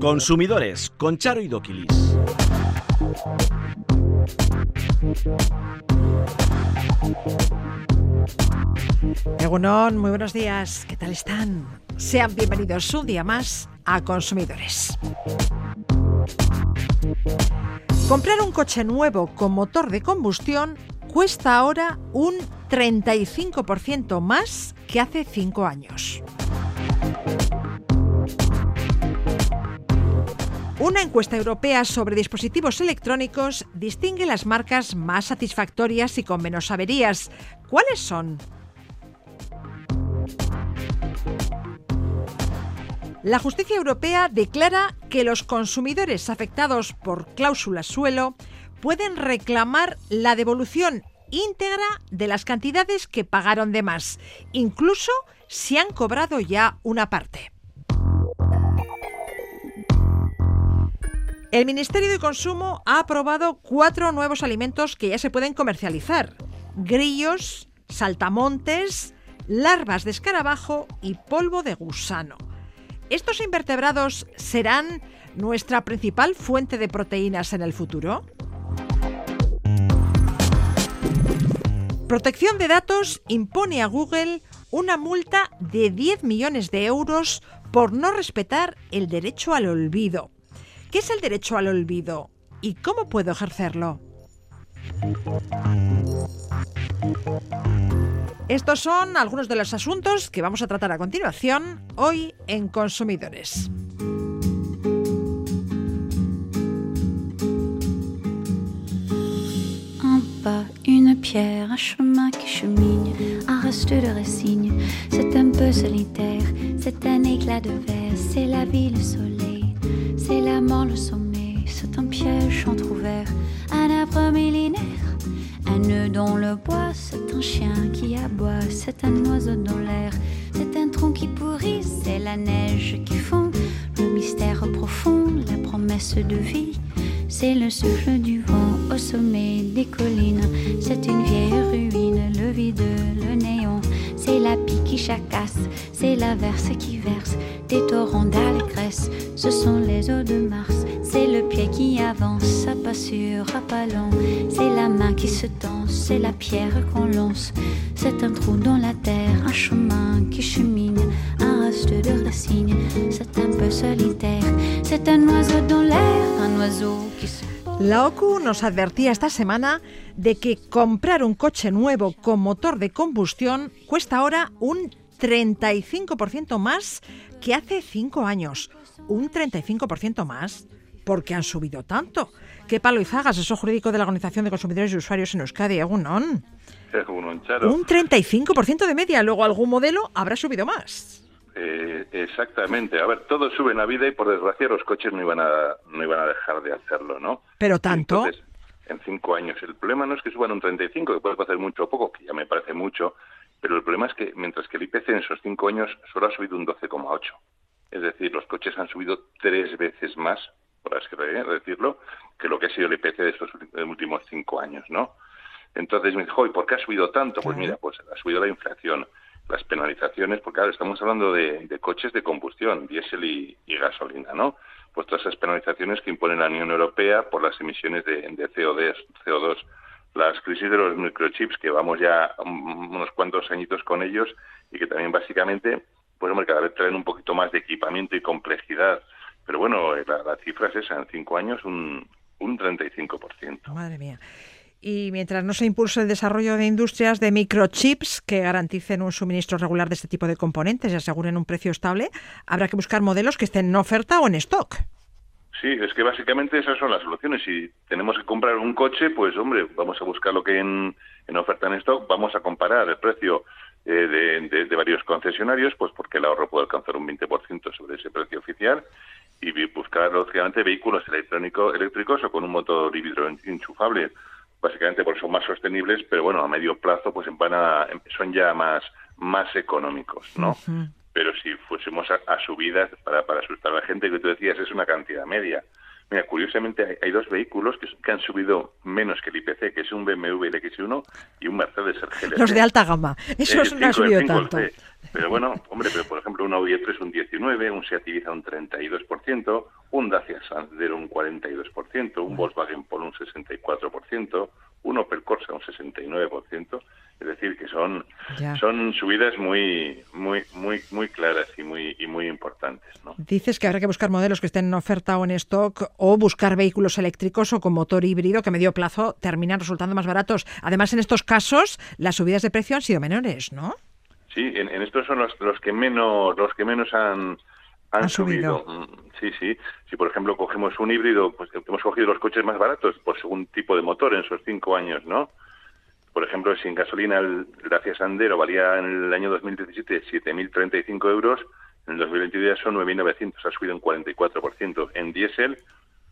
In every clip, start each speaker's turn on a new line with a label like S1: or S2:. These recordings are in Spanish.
S1: Consumidores con Charo y Doquilis.
S2: Egunon, muy buenos días. ¿Qué tal están? Sean bienvenidos un día más a Consumidores. Comprar un coche nuevo con motor de combustión cuesta ahora un 35% más que hace 5 años. Una encuesta europea sobre dispositivos electrónicos distingue las marcas más satisfactorias y con menos averías. ¿Cuáles son? La justicia europea declara que los consumidores afectados por cláusulas suelo pueden reclamar la devolución íntegra de las cantidades que pagaron de más, incluso si han cobrado ya una parte. El Ministerio de Consumo ha aprobado cuatro nuevos alimentos que ya se pueden comercializar. Grillos, saltamontes, larvas de escarabajo y polvo de gusano. ¿Estos invertebrados serán nuestra principal fuente de proteínas en el futuro? Protección de Datos impone a Google una multa de 10 millones de euros por no respetar el derecho al olvido. ¿Qué es el derecho al olvido y cómo puedo ejercerlo? Estos son algunos de los asuntos que vamos a tratar a continuación hoy en Consumidores.
S3: Pas, une pierre, un chemin qui chemine, un reste de résigne. C'est un peu solitaire, c'est un éclat de verre, c'est la vie, le soleil, c'est la mort, le sommeil, c'est un piège entrouvert, un arbre millénaire. Un nœud dans le bois, c'est un chien qui aboie, c'est un oiseau dans l'air, c'est un tronc qui pourrit, c'est la neige qui fond, le mystère profond, la promesse de vie, c'est le souffle du vent au sommet des collines, c'est une vieille ruine, le vide, le néant, c'est la verse qui verse, des torrents d'allégresse, ce sont les eaux de Mars, c'est le pied qui avance, à pas sûr, à pas lent, c'est la main qui se tend, c'est la pierre qu'on lance, c'est un trou dans la terre, un chemin qui chemine, un reste de racines, c'est un peu solitaire, c'est un oiseau dans l'air, un oiseau qui se
S2: La OCU nos advertía esta semana de que comprar un coche nuevo con motor de combustión cuesta ahora un 35% más que hace 5 años. Un 35% más porque han subido tanto. ¿Qué palo y zagas eso jurídico de la Organización de Consumidores y Usuarios en Euskadi,
S4: Charo.
S2: Un 35% de media, luego algún modelo habrá subido más.
S4: Eh, exactamente. A ver, todo sube en la vida y por desgracia los coches no iban a, no iban a dejar de hacerlo, ¿no?
S2: Pero tanto.
S4: Entonces, en cinco años. El problema no es que suban un 35, que puede parecer mucho o poco, que ya me parece mucho, pero el problema es que mientras que el IPC en esos cinco años solo ha subido un 12,8. Es decir, los coches han subido tres veces más, por así decirlo, que lo que ha sido el IPC de estos últimos cinco años, ¿no? Entonces me dijo, ¿y por qué ha subido tanto? Pues mira, pues ha subido la inflación, las penalizaciones, porque ahora estamos hablando de, de coches de combustión, diésel y, y, gasolina, ¿no? Pues todas esas penalizaciones que impone la Unión Europea por las emisiones de, de CO2, CO2, las crisis de los microchips, que vamos ya unos cuantos añitos con ellos y que también básicamente, pues hombre, cada vez traen un poquito más de equipamiento y complejidad. Pero bueno, la, la cifra es esa, en cinco años un, un 35%.
S2: Madre mía. Y mientras no se impulse el desarrollo de industrias de microchips que garanticen un suministro regular de este tipo de componentes y aseguren un precio estable, habrá que buscar modelos que estén en oferta o en stock.
S4: Sí, es que básicamente esas son las soluciones. Si tenemos que comprar un coche, pues hombre, vamos a buscar lo que en, en oferta en stock, vamos a comparar el precio eh, de, varios concesionarios, pues porque el ahorro puede alcanzar un 20% sobre ese precio oficial y buscar, lógicamente, vehículos electrónicos eléctricos o con un motor híbrido enchufable básicamente porque son más sostenibles, pero bueno, a medio plazo pues van a, son ya más, más económicos, ¿no? Uh -huh. Pero si fuésemos a, a, subidas, para, para asustar a la gente, que tú decías, es una cantidad media. Mira, curiosamente hay, dos vehículos que, han subido menos que el IPC, que es un BMW el X1 y un Mercedes el GLC.
S2: Los de alta gama. Eso no ha subido tanto.
S4: Pero bueno, hombre, pero por ejemplo un Audi E3 un 19, un Seat Ibiza un 32%, un Dacia Sandero un 42%, un Volkswagen Polo un 64%, un Opel Corsa un 69%, es decir que son son subidas muy muy muy muy claras y muy y muy importantes, ¿no?
S2: Dices que habrá que buscar modelos que estén en oferta o en stock o buscar vehículos eléctricos o con motor híbrido que a medio plazo terminan resultando más baratos. Además en estos casos las subidas de precio han sido menores, ¿no?
S4: Sí, en, estos son los, los que menos los que menos han han, subido. Mm, sí, sí. Si por ejemplo cogemos un híbrido, pues hemos cogido los coches más baratos por según tipo de motor en esos cinco años, ¿no? Por ejemplo, si en gasolina el Dacia Sandero valía en el año 2017 7.035 euros, en el 2022 son 9.900, ha subido un 44%. En diésel,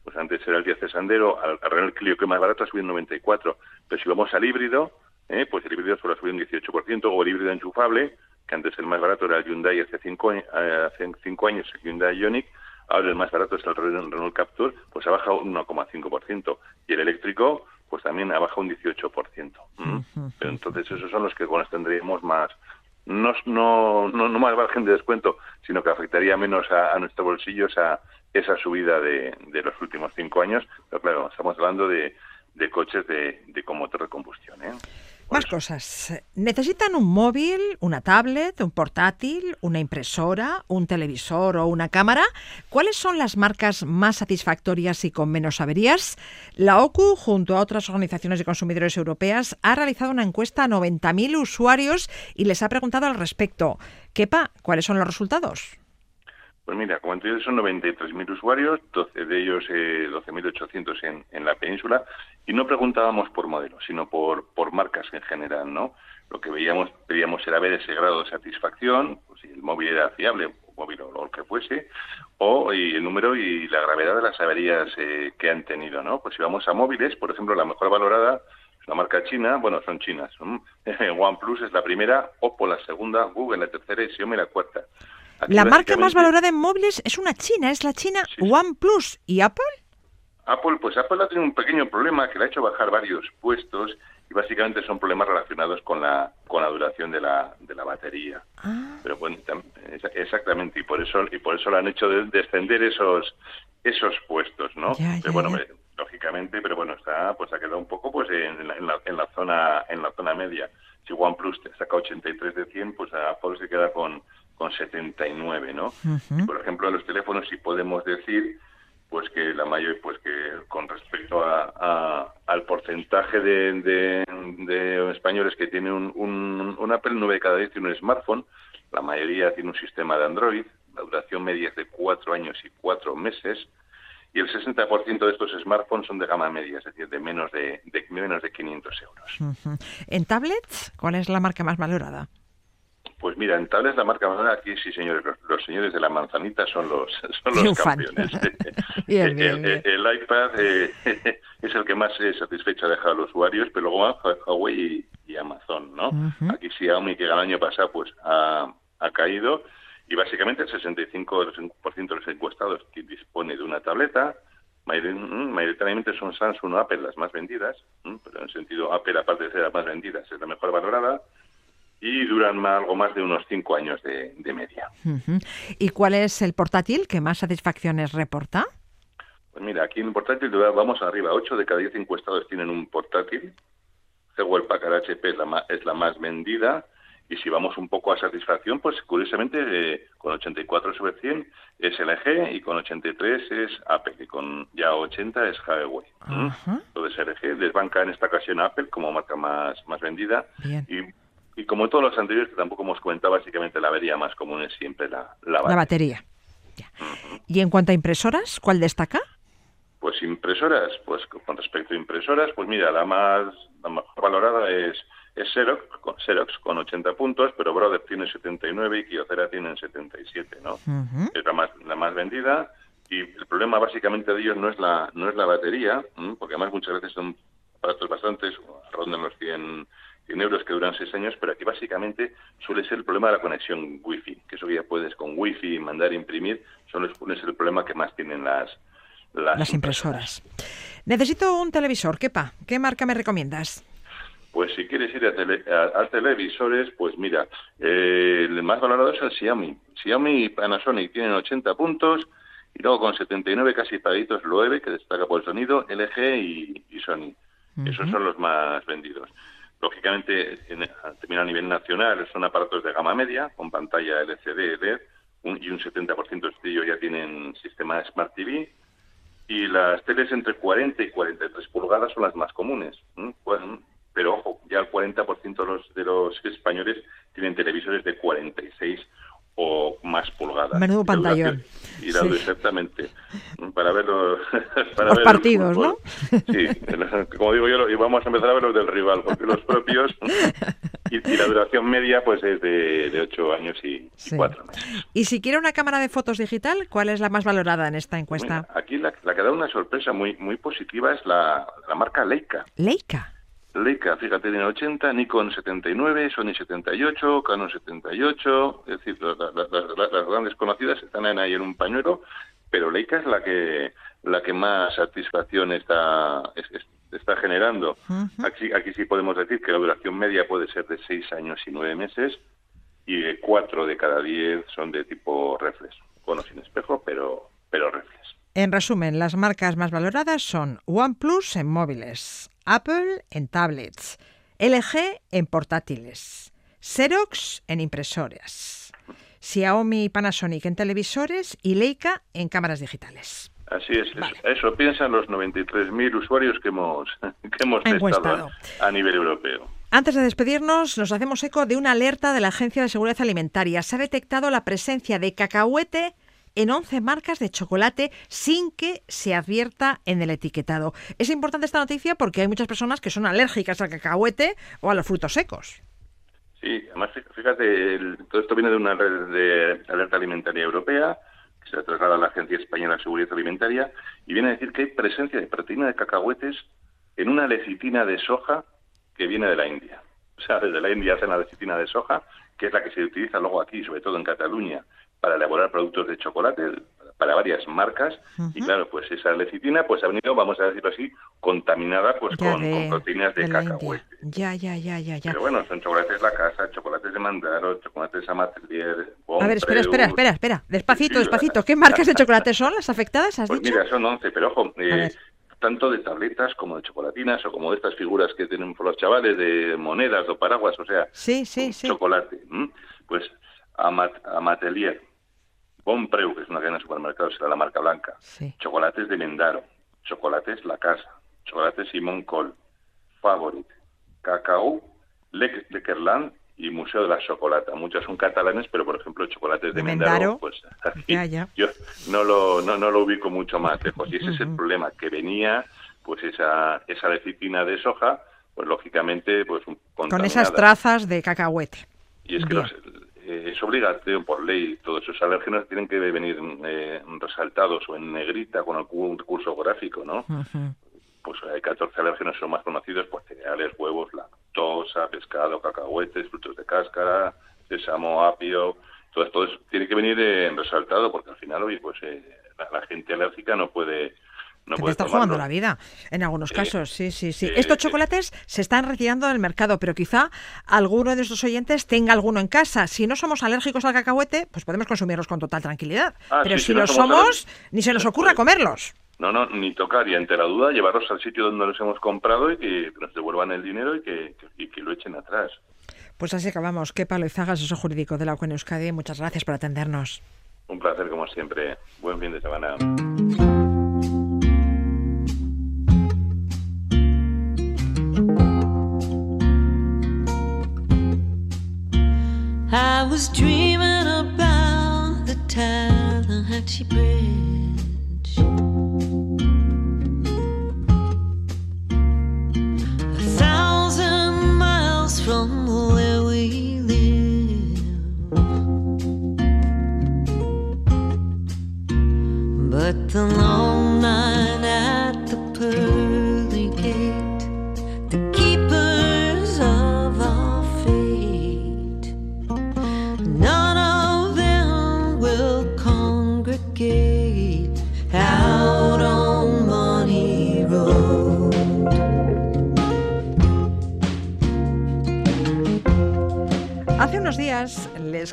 S4: pues antes era el Dacia Sandero, al, Renault Clio que más barato ha subido un 94%. Pero si vamos al híbrido, ¿eh? pues el híbrido solo ha subido un 18%, o el híbrido enchufable, que antes el más barato era el Hyundai hace cinco, eh, hace cinco años, el Hyundai Ioniq, ahora el más barato es el Renault Captur, pues ha bajado un 1,5%. Y el eléctrico, pues también ha bajado un 18%. Pero entonces esos son los que los tendríamos más, no, no, no, más margen de descuento, sino que afectaría menos a, nuestro bolsillo esa, esa subida de, de los últimos cinco años. Pero claro, estamos hablando de, de coches de, de con motor de combustión. ¿eh?
S2: Más cosas. ¿Necesitan un móvil, una tablet, un portátil, una impresora, un televisor o una cámara? ¿Cuáles son las marcas más satisfactorias y con menos averías? La OCU, junto a otras organizaciones de consumidores europeas, ha realizado una encuesta a 90.000 usuarios y les ha preguntado al respecto. Kepa, ¿cuáles son los resultados?
S4: Pues mira, como dices, son 93.000 usuarios, 12 de ellos eh, 12.800 en, en la península, y no preguntábamos por modelos, sino por, por marcas en general, ¿no? Lo que veíamos, pedíamos era ver ese grado de satisfacción, pues si el móvil era fiable, móvil o lo que fuese, o y el número y la gravedad de las averías eh, que han tenido, ¿no? Pues si vamos a móviles, por ejemplo, la mejor valorada es una marca china, bueno, son chinas, OnePlus es la primera, Oppo la segunda, Google la tercera y Xiaomi la cuarta
S2: la marca más valorada en móviles es una china, es la china OnePlus. ¿Y Apple?
S4: Apple, pues Apple ha tenido un pequeño problema que le ha hecho bajar varios puestos y básicamente son problemas relacionados con la con la duración de la, de la batería. Ah. Pero bueno, exactamente y por eso y por eso lo han hecho descender esos esos puestos, ¿no? pero bueno, lógicamente, pero bueno, está pues ha quedado un poco pues en la, en la, zona en la zona media. Si OnePlus te saca 83 de 100, pues Apple se queda con con 79, ¿no? Por ejemplo, en los teléfonos sí podemos decir pues que la mayor pues que con respecto a, al porcentaje de, de, españoles que tienen un, un, Apple 9 de cada 10 tiene un smartphone la mayoría tiene un sistema de Android la duración media es de cuatro años y cuatro meses y el 60% de estos smartphones son de gama media, es decir, de menos de, de menos de 500 euros.
S2: ¿En tablets cuál es la marca más valorada?
S4: Pues mira, en tablets la marca más aquí sí, señores, los, señores de la manzanita son los, son los campeones. el, iPad eh, es el que más eh, satisfecho ha dejado a los usuarios, pero luego Huawei y, Amazon, ¿no? Aquí Xiaomi, que el año pasado pues ha, ha caído, y básicamente el 65% de los encuestados que dispone de una tableta, mm, mayoritariamente son Samsung o Apple las más vendidas, pero en el sentido Apple, aparte de ser las más vendidas, es la mejor valorada, y duran algo más de unos cinco años de, media.
S2: ¿Y cuál es el portátil que más satisfacciones reporta?
S4: Pues mira, aquí en el portátil vamos arriba. Ocho de cada diez encuestados tienen un portátil. el Packard HP es la, más, es la más vendida. Y si vamos un poco a satisfacción, pues curiosamente eh, con 84 sobre 100 es LG y con 83 es Apple y con ya 80 es Huawei. Entonces LG desbanca en esta ocasión Apple como marca más, más vendida. Y y como todos los anteriores, que tampoco hemos comentado, básicamente la avería más común es siempre la,
S2: la batería. ¿Y en cuanto a impresoras, cuál destaca?
S4: Pues impresoras, pues con respecto a impresoras, pues mira, la más, la mejor valorada es, es Xerox, con, Xerox con 80 puntos, pero Brother tiene 79 y Kyocera tiene 77, ¿no? Es la más, la más vendida y el problema básicamente de ellos no es la, no es la batería, porque además muchas veces son aparatos bastantes, rondan los 100 en euros que duran seis años, pero aquí básicamente suele ser el problema de la conexión wifi, que eso ya puedes con wifi mandar imprimir, solo es el problema que más tienen las las,
S2: impresoras. Necesito un televisor, ¿quepa? ¿Qué marca me recomiendas?
S4: Pues si quieres ir a, televisores, pues mira, eh, el más valorado es el Xiaomi. Xiaomi y Panasonic tienen 80 puntos y luego con 79 casi paditos Loewe, que destaca por el sonido, LG y, Sony. Esos son los más vendidos. Lógicamente, en, también a nivel nacional, son aparatos de gama media, con pantalla LCD, LED, y un 70% de ellos ya tienen sistema Smart TV. Y las teles entre 40 y 43 pulgadas son las más comunes. pero ojo, ya el 40% de los, de los españoles tienen televisores de 46 o más pulgadas.
S2: Menudo pantallón.
S4: Y la, exactamente. Para ver los,
S2: para ver partidos, ¿no?
S4: Sí, como digo yo, vamos a empezar a ver los del rival, porque los propios. Y, la duración media pues es de, de 8 años y, cuatro meses.
S2: Y si quiere una cámara de fotos digital, ¿cuál es la más valorada en esta encuesta?
S4: aquí la, la, que da una sorpresa muy, muy positiva es la, la marca Leica.
S2: Leica.
S4: Leica, fíjate, tiene 80, Nikon 79, Sony 78, Canon 78, es decir, las grandes conocidas están ahí en un pañuelo, pero Leica es la que la que más satisfacción está está generando. aquí, aquí sí podemos decir que la duración media puede ser de 6 años y 9 meses y 4 de cada 10 son de tipo reflex, bueno, sin espejo, pero, pero reflex.
S2: En resumen, las marcas más valoradas son OnePlus en móviles, Apple en tablets, LG en portátiles, Xerox en impresoras, Xiaomi y Panasonic en televisores y Leica en cámaras digitales.
S4: Así es, eso, piensan los 93.000 usuarios que hemos, que hemos testado a nivel europeo.
S2: Antes de despedirnos, nos hacemos eco de una alerta de la Agencia de Seguridad Alimentaria. Se ha detectado la presencia de cacahuete en 11 marcas de chocolate sin que se advierta en el etiquetado. Es importante esta noticia porque hay muchas personas que son alérgicas al cacahuete o a los frutos secos.
S4: Sí, además fíjate, todo esto viene de una red de alerta alimentaria europea que se traslada a la Agencia Española de Seguridad Alimentaria y viene a decir que hay presencia de proteína de cacahuetes en una lecitina de soja que viene de la India. O sea, desde la India hacen la lecitina de soja, que es la que se utiliza luego aquí, sobre todo en Cataluña, para elaborar productos de chocolate para varias marcas. Y claro pues esa lecitina pues ha venido vamos a decirlo así contaminada pues con, proteínas de, cacahuete
S2: ya ya ya ya ya.
S4: Pero bueno son chocolates la casa chocolates de mandaro chocolates amatelier
S2: a ver espera espera espera espera. Despacito despacito. qué marcas de chocolate son las afectadas has
S4: pues
S2: dicho
S4: mira son 11 pero ojo eh, tanto de tabletas como de chocolatinas o como de estas figuras que tienen por los chavales de monedas o paraguas o sea
S2: sí sí sí.
S4: chocolate pues amatelier Bonpreu, que es una cadena de supermercados, será la marca blanca. Chocolates de Mendaro, chocolates La Casa, chocolates Simón Col, Favorit, Cacao, Leckerland y Museo de la Chocolata. Muchos son catalanes, pero por ejemplo chocolates de, Mendaro, pues yo no lo, no, no lo ubico mucho más lejos. Y ese es el problema, que venía pues esa, esa lecitina de soja, pues lógicamente pues
S2: con esas trazas de cacahuete.
S4: Y es que los, eh, es obligatorio por ley, todos esos alérgenos tienen que venir eh, resaltados o en negrita con algún recurso gráfico, ¿no? Pues hay 14 alérgenos son más conocidos, pues cereales, huevos, lactosa, pescado, cacahuetes, frutos de cáscara, sésamo, apio, todo esto tiene que venir eh, resaltado porque al final, hoy pues la, gente alérgica no puede no
S2: te está jugando la vida, en algunos casos, sí, sí, sí. Estos chocolates se están retirando del mercado, pero quizá alguno de nuestros oyentes tenga alguno en casa. Si no somos alérgicos al cacahuete, pues podemos consumirlos con total tranquilidad. Ah, pero si, lo somos, ni se nos ocurra comerlos.
S4: No, no, ni tocar y ante la duda llevarlos al sitio donde los hemos comprado y que nos devuelvan el dinero y que, lo echen atrás.
S2: Pues así acabamos. Qué palo y zagas, eso jurídico de la UNE Euskadi. Muchas gracias por atendernos.
S4: Un placer como siempre. Buen fin de semana. I was dreaming about the Tallahatchie Bridge. A thousand miles from where we live. But the long night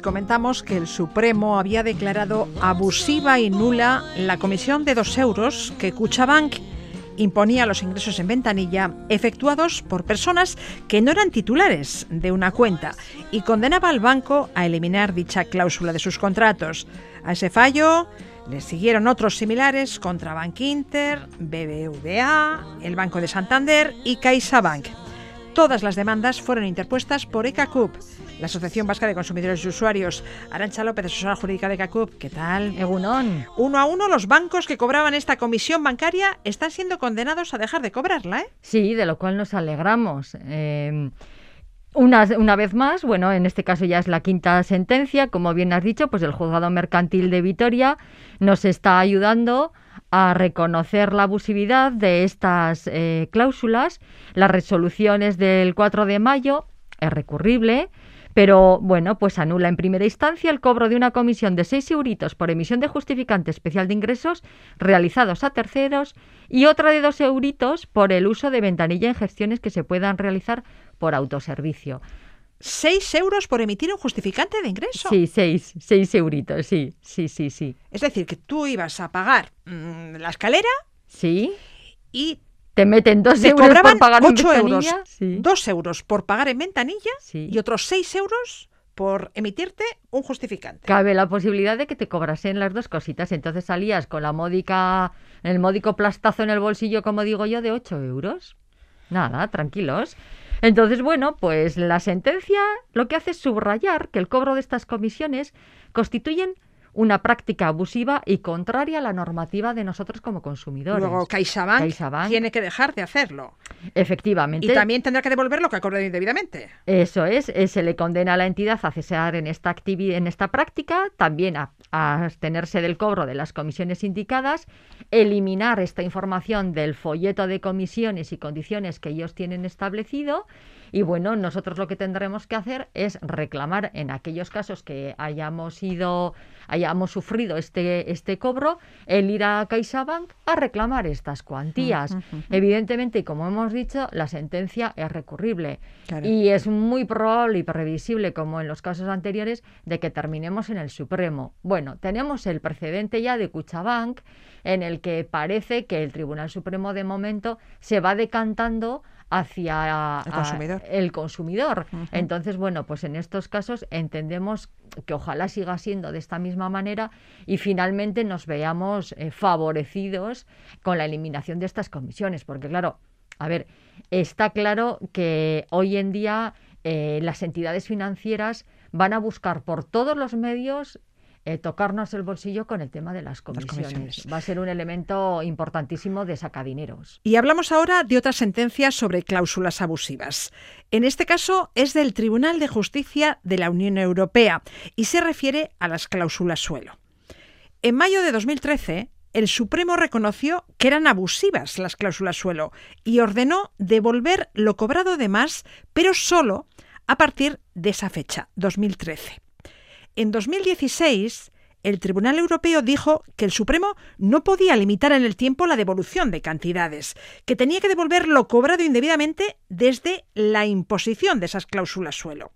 S2: comentamos que el Supremo había declarado abusiva y nula la comisión de dos euros que Cuchabank imponía los ingresos en ventanilla efectuados por personas que no eran titulares de una cuenta y condenaba al banco a eliminar dicha cláusula de sus contratos. A ese fallo le siguieron otros similares contra Bank Inter, BBVA, el Banco de Santander y CaixaBank. Todas las demandas fueron interpuestas por ECACUP, la Asociación Vasca de Consumidores y Usuarios. Arancha López, asesora jurídica de ECACUP, ¿qué tal?
S5: Egunon.
S2: Uno a uno, los bancos que cobraban esta comisión bancaria están siendo condenados a dejar de cobrarla, ¿eh?
S5: Sí, de lo cual nos alegramos. Eh, una, una, vez más, bueno, en este caso ya es la quinta sentencia, como bien has dicho, pues el juzgado mercantil de Vitoria nos está ayudando a reconocer la abusividad de estas eh, cláusulas. Las resoluciones del 4 de mayo es recurrible, pero bueno, pues anula en primera instancia el cobro de una comisión de 6 euritos por emisión de justificante especial de ingresos realizados a terceros y otra de 2 euritos por el uso de ventanilla en gestiones que se puedan realizar por autoservicio.
S2: 6 euros por emitir un justificante de ingreso.
S5: Sí, 6, 6 euritos, sí, sí, sí, sí.
S2: Es decir, que tú ibas a pagar mmm, la escalera.
S5: Sí.
S2: Y
S5: te meten 2
S2: te
S5: euros
S2: cobraban
S5: por pagar en
S2: 8 euros.
S5: Sí.
S2: 2 euros por pagar en ventanilla
S5: Sí.
S2: y otros 6 euros por emitirte un justificante.
S5: Cabe la posibilidad de que te cobrasen las dos cositas. Entonces salías con la módica, el módico plastazo en el bolsillo, como digo yo, de 8 euros. Nada, tranquilos. Entonces, bueno, pues la sentencia lo que hace es subrayar que el cobro de estas comisiones constituyen una práctica abusiva y contraria a la normativa de nosotros como consumidores.
S2: Luego CaixaBank,
S5: CaixaBank.
S2: tiene que dejar de hacerlo.
S5: Efectivamente.
S2: Y también tendrá que devolver lo que ha cobrado indebidamente.
S5: Eso es, eh, se le condena a la entidad a cesar en esta, en esta práctica, también a, a abstenerse del cobro de las comisiones indicadas, eliminar esta información del folleto de comisiones y condiciones que ellos tienen establecido y bueno, nosotros lo que tendremos que hacer es reclamar en aquellos casos que hayamos ido, hayamos sufrido este, este cobro, el ir a CaixaBank a reclamar estas cuantías. Evidentemente, y como hemos dicho, la sentencia es recurrible
S2: Claro.
S5: y es muy probable y previsible, como en los casos anteriores, de que terminemos en el Supremo. Bueno, tenemos el precedente ya de Cuchabank, en el que parece que el Tribunal Supremo de momento se va decantando hacia
S2: El
S5: a-
S2: consumidor.
S5: el consumidor. Entonces, bueno, pues en estos casos entendemos que ojalá siga siendo de esta misma manera y finalmente nos veamos eh, favorecidos con la eliminación de estas comisiones, porque claro, a ver, está claro que hoy en día eh, las entidades financieras van a buscar por todos los medios eh, tocarnos el bolsillo con el tema de las comisiones.
S2: comisiones.
S5: Va a ser un elemento importantísimo de sacadineros.
S2: Y hablamos ahora de otra sentencia sobre cláusulas abusivas. En este caso es del Tribunal de Justicia de la Unión Europea y se refiere a las cláusulas suelo. En mayo de 2013, el Supremo reconoció que eran abusivas las cláusulas suelo y ordenó devolver lo cobrado de más, pero solo a partir de esa fecha, 2013. En 2016, el Tribunal Europeo dijo que el Supremo no podía limitar en el tiempo la devolución de cantidades, que tenía que devolver lo cobrado indebidamente desde la imposición de esas cláusulas suelo.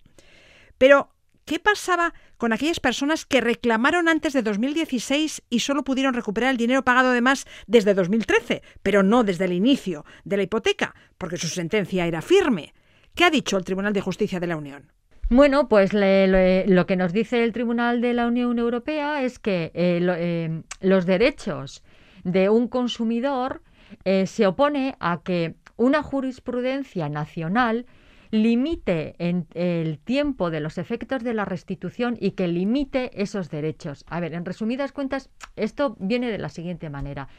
S2: Pero, ¿qué pasaba con aquellas personas que reclamaron antes de 2016 y solo pudieron recuperar el dinero pagado de más desde 2013, pero no desde el inicio de la hipoteca, porque su sentencia era firme? ¿Qué ha dicho el Tribunal de Justicia de la Unión?
S5: Bueno, pues le- lo que nos dice el Tribunal de la Unión Europea es que eh, lo- eh, los derechos de un consumidor eh, se opone a que una jurisprudencia nacional limite en el tiempo de los efectos de la restitución y que limite esos derechos. A ver, en resumidas cuentas, esto viene de la siguiente manera.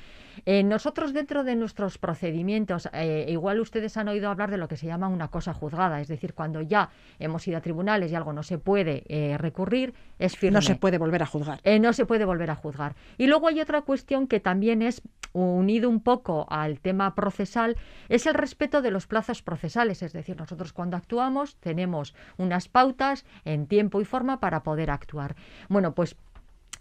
S5: Eh, nosotros dentro de nuestros procedimientos, eh, igual ustedes han oído hablar de lo que se llama una cosa juzgada, es decir, cuando ya hemos ido a tribunales y algo no se puede eh, recurrir, es firme.
S2: No se puede volver a juzgar.
S5: No se puede volver a juzgar. Y luego hay otra cuestión que también es unido un poco al tema procesal, es el respeto de los plazos procesales. Es decir, nosotros cuando actuamos tenemos unas pautas en tiempo y forma para poder actuar. Bueno, pues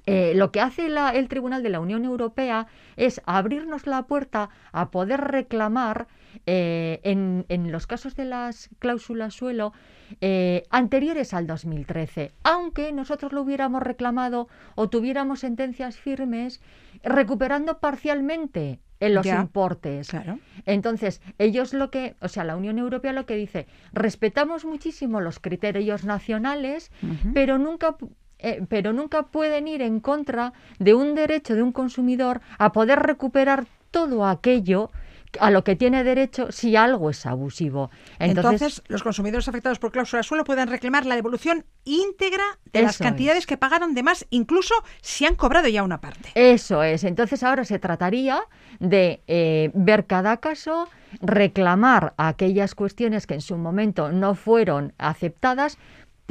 S5: eh, lo que hace la- el Tribunal de la Unión Europea es abrirnos la puerta a poder reclamar eh, en, en los casos de las cláusulas suelo eh, anteriores al 2013, aunque nosotros lo hubiéramos reclamado o tuviéramos sentencias firmes recuperando parcialmente en los
S2: Ya,
S5: importes.
S2: Claro.
S5: Entonces, ellos lo que, o sea, la Unión Europea lo que dice, respetamos muchísimo los criterios nacionales, pero nunca eh, pero nunca pueden ir en contra de un derecho de un consumidor a poder recuperar todo aquello a lo que tiene derecho si algo es abusivo.
S2: Entonces,
S5: Entonces,
S2: los consumidores afectados por cláusula suelo pueden reclamar la devolución íntegra de las cantidades
S5: es.
S2: que pagaron de más, incluso si han cobrado ya una parte.
S5: Eso es. Entonces ahora se trataría de eh, ver cada caso, reclamar aquellas cuestiones que en su momento no fueron aceptadas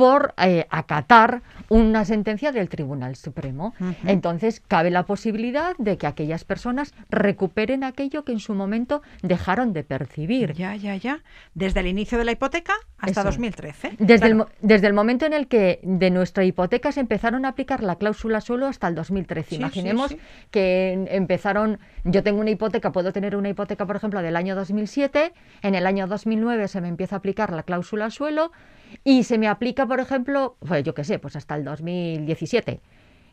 S5: por eh, acatar una sentencia del Tribunal Supremo. Entonces cabe la posibilidad de que aquellas personas recuperen aquello que en su momento dejaron de percibir.
S2: Ya, ya, ya. Desde el inicio de la hipoteca hasta
S5: Eso es.
S2: 2013.
S5: Desde, el,
S2: Claro.
S5: desde el momento en el que de nuestra hipoteca se empezaron a aplicar la cláusula suelo hasta el 2013.
S2: Sí, sí,
S5: Imaginemos
S2: sí.
S5: que empezaron, yo tengo una hipoteca, puedo tener una hipoteca, por ejemplo, del año 2007, en el año 2009 se me empieza a aplicar la cláusula suelo y se me aplica, por ejemplo, pues yo qué sé, pues hasta el 2017.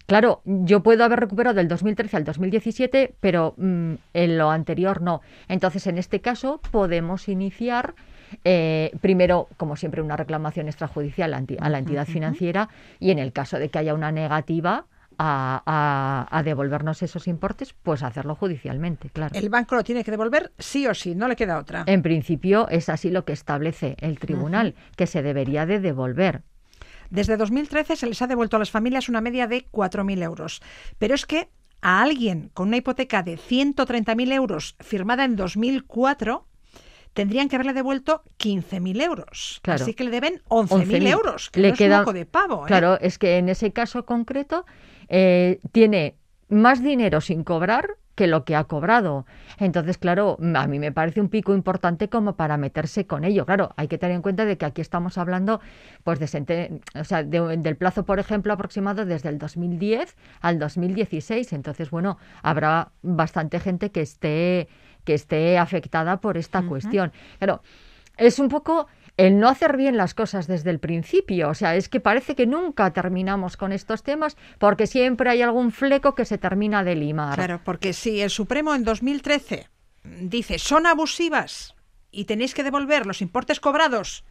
S5: Claro, yo puedo haber recuperado del 2013 al 2017, pero mm, en lo anterior no. Entonces, en este caso, podemos iniciar eh, primero, como siempre, una reclamación extrajudicial a la entidad financiera y en el caso de que haya una negativa a, a- a devolvernos esos importes, pues hacerlo judicialmente, claro.
S2: El banco lo tiene que devolver sí o sí, no le queda otra.
S5: En principio es así lo que establece el tribunal, que se debería de devolver.
S2: Desde 2013 se les ha devuelto a las familias una media de 4.000 euros. Pero es que a alguien con una hipoteca de 130.000 euros firmada en 2004 tendrían que haberle devuelto 15.000 euros.
S5: Claro.
S2: Así que le deben 11.000
S5: 11.000.
S2: euros. Que
S5: Le
S2: no es
S5: queda-
S2: moco de pavo. ¿eh?
S5: Claro, es que en ese caso concreto eh, tiene más dinero sin cobrar que lo que ha cobrado. Entonces, claro, a mí me parece un pico importante como para meterse con ello. Claro, hay que tener en cuenta de que aquí estamos hablando pues de, o sea, de- del plazo, por ejemplo, aproximado desde el 2010 al 2016. Entonces, bueno, habrá bastante gente que esté que esté afectada por esta cuestión. Claro, es un poco el no hacer bien las cosas desde el principio. O sea, es que parece que nunca terminamos con estos temas porque siempre hay algún fleco que se termina de limar.
S2: Claro, porque si el Supremo en 2013 dice son abusivas y tenéis que devolver los importes cobrados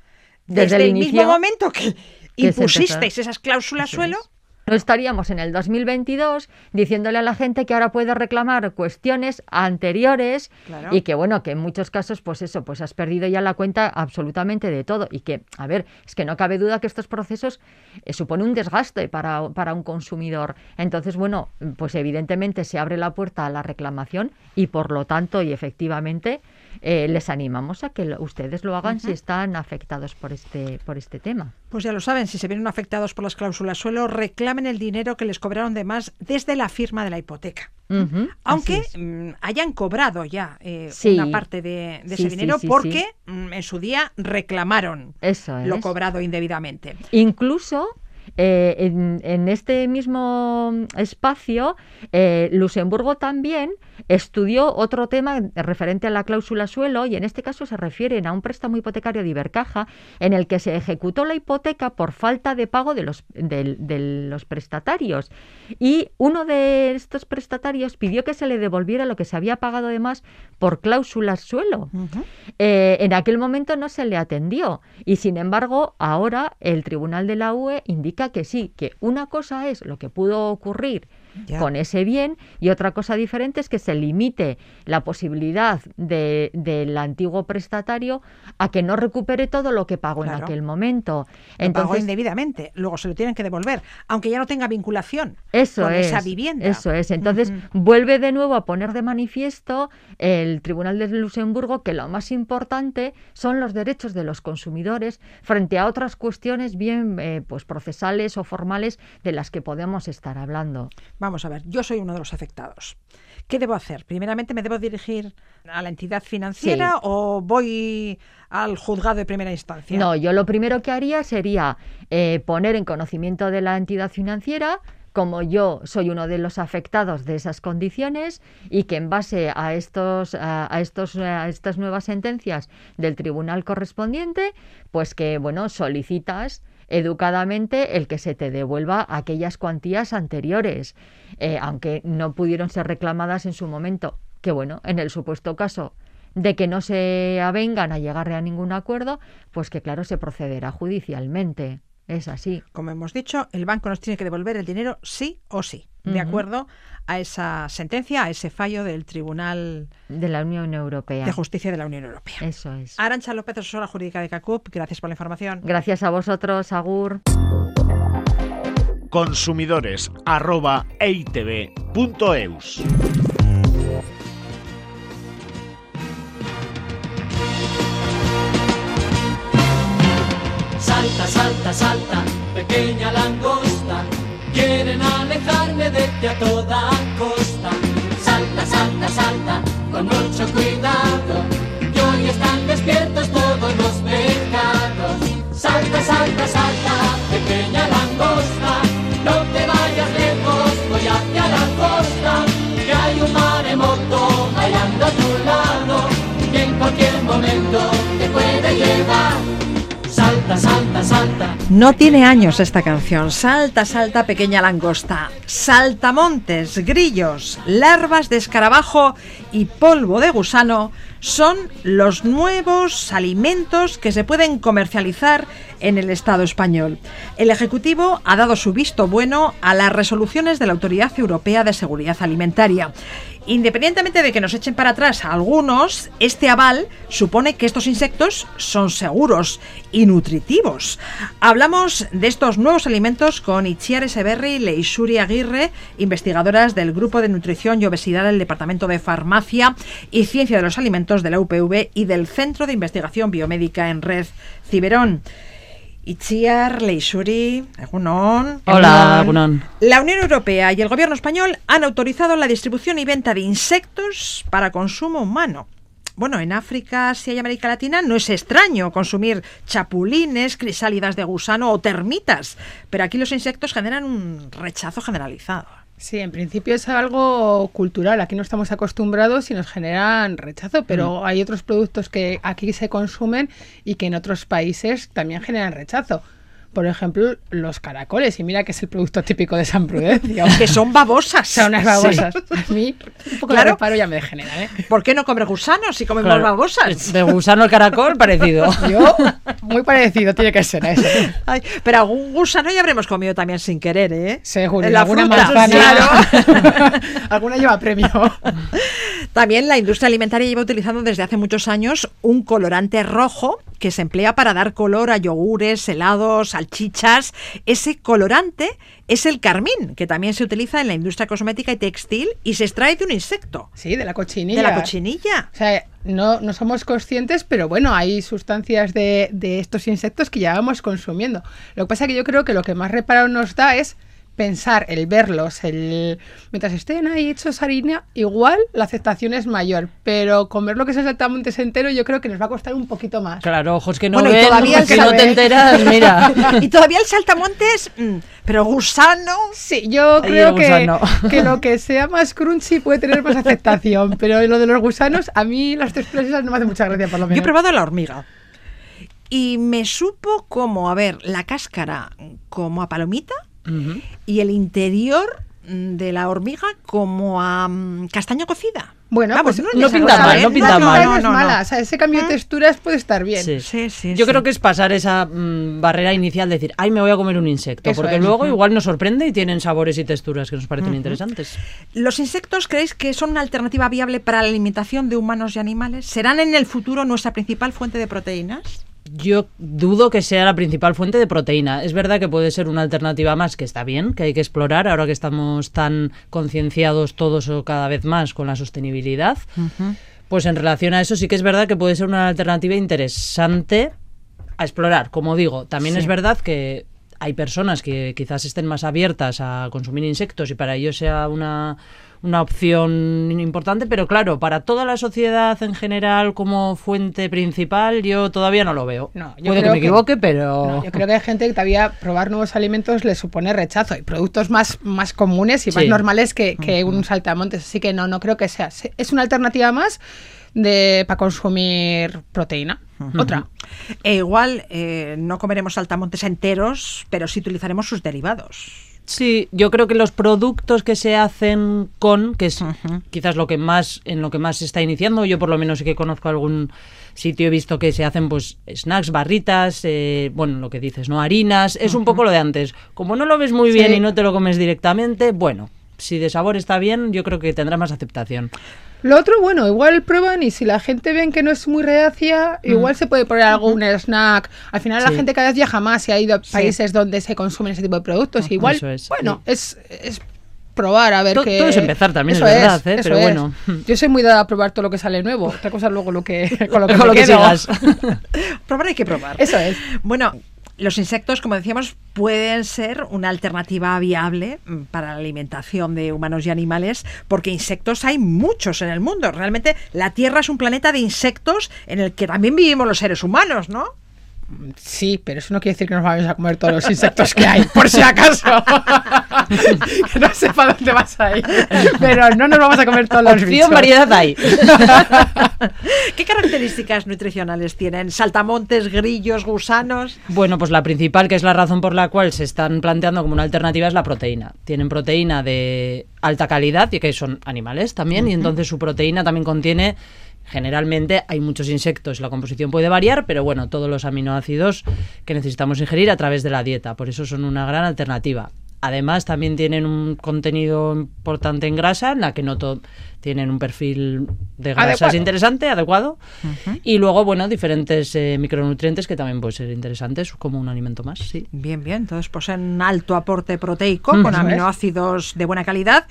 S2: desde,
S5: Desde el
S2: mismo momento que, impusisteis esas cláusulas suelo,
S5: es. No estaríamos en el 2022 diciéndole a la gente que ahora puede reclamar cuestiones anteriores
S2: Claro.
S5: y que bueno, que en muchos casos pues eso, pues has perdido ya la cuenta absolutamente de todo y que, a ver, es que no cabe duda que estos procesos eh, supone un desgaste para, para un consumidor. Entonces, bueno, pues evidentemente se abre la puerta a la reclamación y por lo tanto y efectivamente eh, les animamos a que lo- ustedes lo hagan si están afectados por este, por este tema.
S2: Pues ya lo saben, si se vienen afectados por las cláusulas suelo, reclamen el dinero que les cobraron de más desde la firma de la hipoteca. Aunque mm, hayan cobrado ya eh,
S5: Sí.
S2: una parte de, de
S5: Sí,
S2: ese dinero
S5: sí,
S2: porque mm, en su día reclamaron
S5: Eso
S2: lo cobrado indebidamente.
S5: Incluso eh, en, en este mismo espacio, eh, Luxemburgo también estudió otro tema referente a la cláusula suelo y en este caso se refieren a un préstamo hipotecario de Ibercaja en el que se ejecutó la hipoteca por falta de pago de los, del- de los prestatarios. Y uno de estos prestatarios pidió que se le devolviera lo que se había pagado de más por cláusulas suelo. Eh, en aquel momento no se le atendió y sin embargo ahora el Tribunal de la UE indica que sí, que una cosa es lo que pudo ocurrir
S2: Ya.
S5: con ese bien y otra cosa diferente es que se limite la posibilidad de- del antiguo prestatario a que no recupere todo lo que pagó en aquel momento.
S2: Lo pagó indebidamente, luego se lo tienen que devolver, aunque ya no tenga vinculación
S5: Eso
S2: con
S5: es,
S2: esa vivienda.
S5: Eso es. Entonces, vuelve de nuevo a poner de manifiesto el Tribunal de Luxemburgo que lo más importante son los derechos de los consumidores frente a otras cuestiones bien eh, pues procesales o formales de las que podemos estar hablando.
S2: Vamos a ver, yo soy uno de los afectados. ¿Qué debo hacer? Primeramente, ¿me debo dirigir a la entidad financiera
S5: Sí.
S2: o voy al juzgado de primera instancia?
S5: No, yo lo primero que haría sería eh, poner en conocimiento de la entidad financiera como yo soy uno de los afectados de esas condiciones y que en base a estos a, a estos a estas nuevas sentencias del tribunal correspondiente, pues que bueno, solicitas educadamente el que se te devuelva aquellas cuantías anteriores, eh, aunque no pudieron ser reclamadas en su momento. Que bueno, en el supuesto caso de que no se avengan a llegar a ningún acuerdo, pues que claro se procederá judicialmente. Es así.
S2: Como hemos dicho, el banco nos tiene que devolver el dinero sí o sí, de acuerdo a esa sentencia, a ese fallo del Tribunal
S5: De la Unión Europea.
S2: de Justicia de la Unión Europea.
S5: Eso es.
S2: Arancha López, asesora jurídica de CACUP, gracias por la información.
S5: Gracias a vosotros, Agur.
S1: Consumidores arroba
S6: Salta, salta, salta, pequeña langosta. Quieren alejarme de ti a toda costa. Salta, salta, salta, con mucho cuidado. Que hoy están despiertos todos los pecados. Salta, salta, salta, pequeña langosta. No te vayas lejos, voy hacia la costa. Que hay un maremoto bailando a tu lado. Que en cualquier momento te puede llevar. Salta, salta,
S2: No tiene años esta canción. Salta, salta, pequeña langosta. Saltamontes, grillos, larvas de escarabajo y polvo de gusano son los nuevos alimentos que se pueden comercializar en el Estado español. El Ejecutivo ha dado su visto bueno a las resoluciones de la Autoridad Europea de Seguridad Alimentaria. Independientemente de que nos echen para atrás algunos, este aval supone que estos insectos son seguros y nutritivos. Hablamos de estos nuevos alimentos con Itziar Eseberri y Leisuri Aguirre, investigadoras del Grupo de Nutrición y Obesidad del Departamento de Farmacia y Ciencia de los Alimentos de la UPV y del Centro de Investigación Biomédica en Red Ciberón. Itziar, Egunon.
S7: Hola.
S2: La Unión Europea y el Gobierno español han autorizado la distribución y venta de insectos para consumo humano. Bueno, en África, Asia y América Latina no es extraño consumir chapulines, crisálidas de gusano o termitas, pero aquí los insectos generan un rechazo generalizado.
S8: Sí, en principio es algo cultural. Aquí no estamos acostumbrados y nos generan rechazo, pero hay otros productos que aquí se consumen y que en otros países también generan rechazo. Por ejemplo, los caracoles. Y mira que es el producto típico de San Prudencio.
S2: Que son babosas.
S8: Son unas babosas. A mí un poco
S2: Claro.
S8: de reparo ya me degenera, ¿eh?
S2: ¿Por qué no comer gusanos si comemos
S7: Claro,
S2: babosas?
S7: De gusano al caracol, parecido.
S8: Yo, muy parecido tiene que ser a eso.
S2: Ay, pero algún gusano ya habremos comido también sin querer, ¿eh?
S8: Seguro.
S2: La
S8: alguna
S2: fruta,
S8: manzana.
S2: claro.
S8: alguna lleva premio.
S2: También la industria alimentaria lleva utilizando desde hace muchos años un colorante rojo que se emplea para dar color a yogures, helados, salchichas. Ese colorante es el carmín, que también se utiliza en la industria cosmética y textil y se extrae de un insecto,
S8: Sí, de la cochinilla.
S2: de la cochinilla.
S8: O sea, no, no somos conscientes, pero bueno, hay sustancias de, de estos insectos que ya vamos consumiendo. Lo que pasa es que yo creo que lo que más reparo nos da es pensar, el verlos, el mientras estén ahí hechos harina, igual la aceptación es mayor, pero comer lo que es el saltamontes entero yo creo que nos va a costar un poquito más.
S7: Claro, ojos que no
S2: Bueno, y
S7: ven,
S2: todavía
S7: que no te enteras, mira.
S2: y todavía el saltamontes, mm, pero gusano.
S8: Sí, yo creo que, que lo que sea más crunchy puede tener más aceptación, pero lo de los gusanos, a mí las texturas esas no me hacen mucha gracia, por lo
S2: Yo
S8: menos.
S2: he probado la hormiga. Y me supo como, a ver, la cáscara como a palomita Y el interior de la hormiga como a mm, castaño cocida.
S8: Bueno,
S2: Vamos,
S8: pues
S2: es
S7: no pinta mal,
S2: ¿eh?
S7: no pinta
S8: la
S7: mal.
S8: no, es mala, o sea, ese cambio de texturas puede estar bien.
S7: Sí.
S2: Sí, sí,
S7: Yo
S2: sí.
S7: creo que es pasar esa mm, barrera inicial de decir, ay, me voy a comer un insecto,
S8: Eso
S7: porque
S8: es.
S7: luego igual nos sorprende y tienen sabores y texturas que nos parecen interesantes.
S2: ¿Los insectos creéis que son una alternativa viable para la alimentación de humanos y animales? ¿Serán en el futuro nuestra principal fuente de proteínas?
S7: Yo dudo que sea la principal fuente de proteína. Es verdad que puede ser una alternativa más que está bien, que hay que explorar ahora que estamos tan concienciados todos o cada vez más con la sostenibilidad. Pues en relación a eso sí que es verdad que puede ser una alternativa interesante a explorar. Como digo, también
S2: Sí.
S7: es verdad que hay personas que quizás estén más abiertas a consumir insectos y para ellos sea una, una opción importante, pero claro, para toda la sociedad en general como fuente principal, yo todavía no lo veo.
S8: No, yo
S7: Puede que me
S8: que-
S7: equivoque, pero...
S8: No, yo creo que hay gente que todavía probar nuevos alimentos le supone rechazo. Hay productos más, más comunes y más normales que, que un saltamontes. Así que no, no creo que sea. Se- Es una alternativa más de para consumir proteína. Otra.
S2: E igual eh, no comeremos saltamontes enteros, pero sí utilizaremos sus derivados.
S7: Sí, yo creo que los productos que se hacen con, que es quizás lo que más en lo que más se está iniciando, yo por lo menos sí que conozco algún sitio he visto que se hacen pues snacks, barritas, eh, bueno, lo que dices, no harinas, es un poco lo de antes. Como no lo ves muy bien y no te lo comes directamente, bueno, si de sabor está bien, yo creo que tendrá más aceptación.
S8: Lo otro, bueno, igual prueban y si la gente ven que no es muy reacia, igual se puede poner algún snack. Al final la gente cada vez viaja más y ha ido a países donde se consumen ese tipo de productos. igual,
S7: Eso es.
S8: bueno, es, es probar a ver
S7: To-
S8: qué...
S7: todo es empezar también,
S8: Eso
S7: es verdad, ¿eh? Pero bueno.
S8: Yo soy muy dada a probar todo lo que sale nuevo. Otra cosa luego lo que, con lo que,
S7: Con lo que sigas.
S2: Probar hay que probar.
S8: Eso es.
S2: Bueno, los insectos, como decíamos, pueden ser una alternativa viable mm, para la alimentación de humanos y animales, porque insectos hay muchos en el mundo. Realmente la Tierra es un planeta de insectos en el que también vivimos los seres humanos, ¿no?
S8: Sí, pero eso no quiere decir que nos vamos a comer todos los insectos que hay, por si acaso. que no sepa dónde vas a ir. Pero no nos vamos a comer todos los
S7: Opción
S8: bichos.
S7: variedad hay.
S2: ¿Qué características nutricionales tienen? ¿Saltamontes, grillos, gusanos?
S7: Bueno, pues la principal, que es la razón por la cual se están planteando como una alternativa, es la proteína. Tienen proteína de alta calidad, y que son animales también, y entonces su proteína también contiene, generalmente hay muchos insectos, la composición puede variar, pero bueno, todos los aminoácidos que necesitamos ingerir a través de la dieta, por eso son una gran alternativa. Además, también tienen un contenido importante en grasa, en la que no tienen un perfil de grasas
S8: Adecuado.
S7: interesante, adecuado. Y luego, bueno, diferentes eh, micronutrientes que también pueden ser interesantes, como un alimento más, sí.
S2: Bien, bien. Entonces poseen alto aporte proteico
S7: Mm.
S2: con
S8: es.
S2: aminoácidos de buena calidad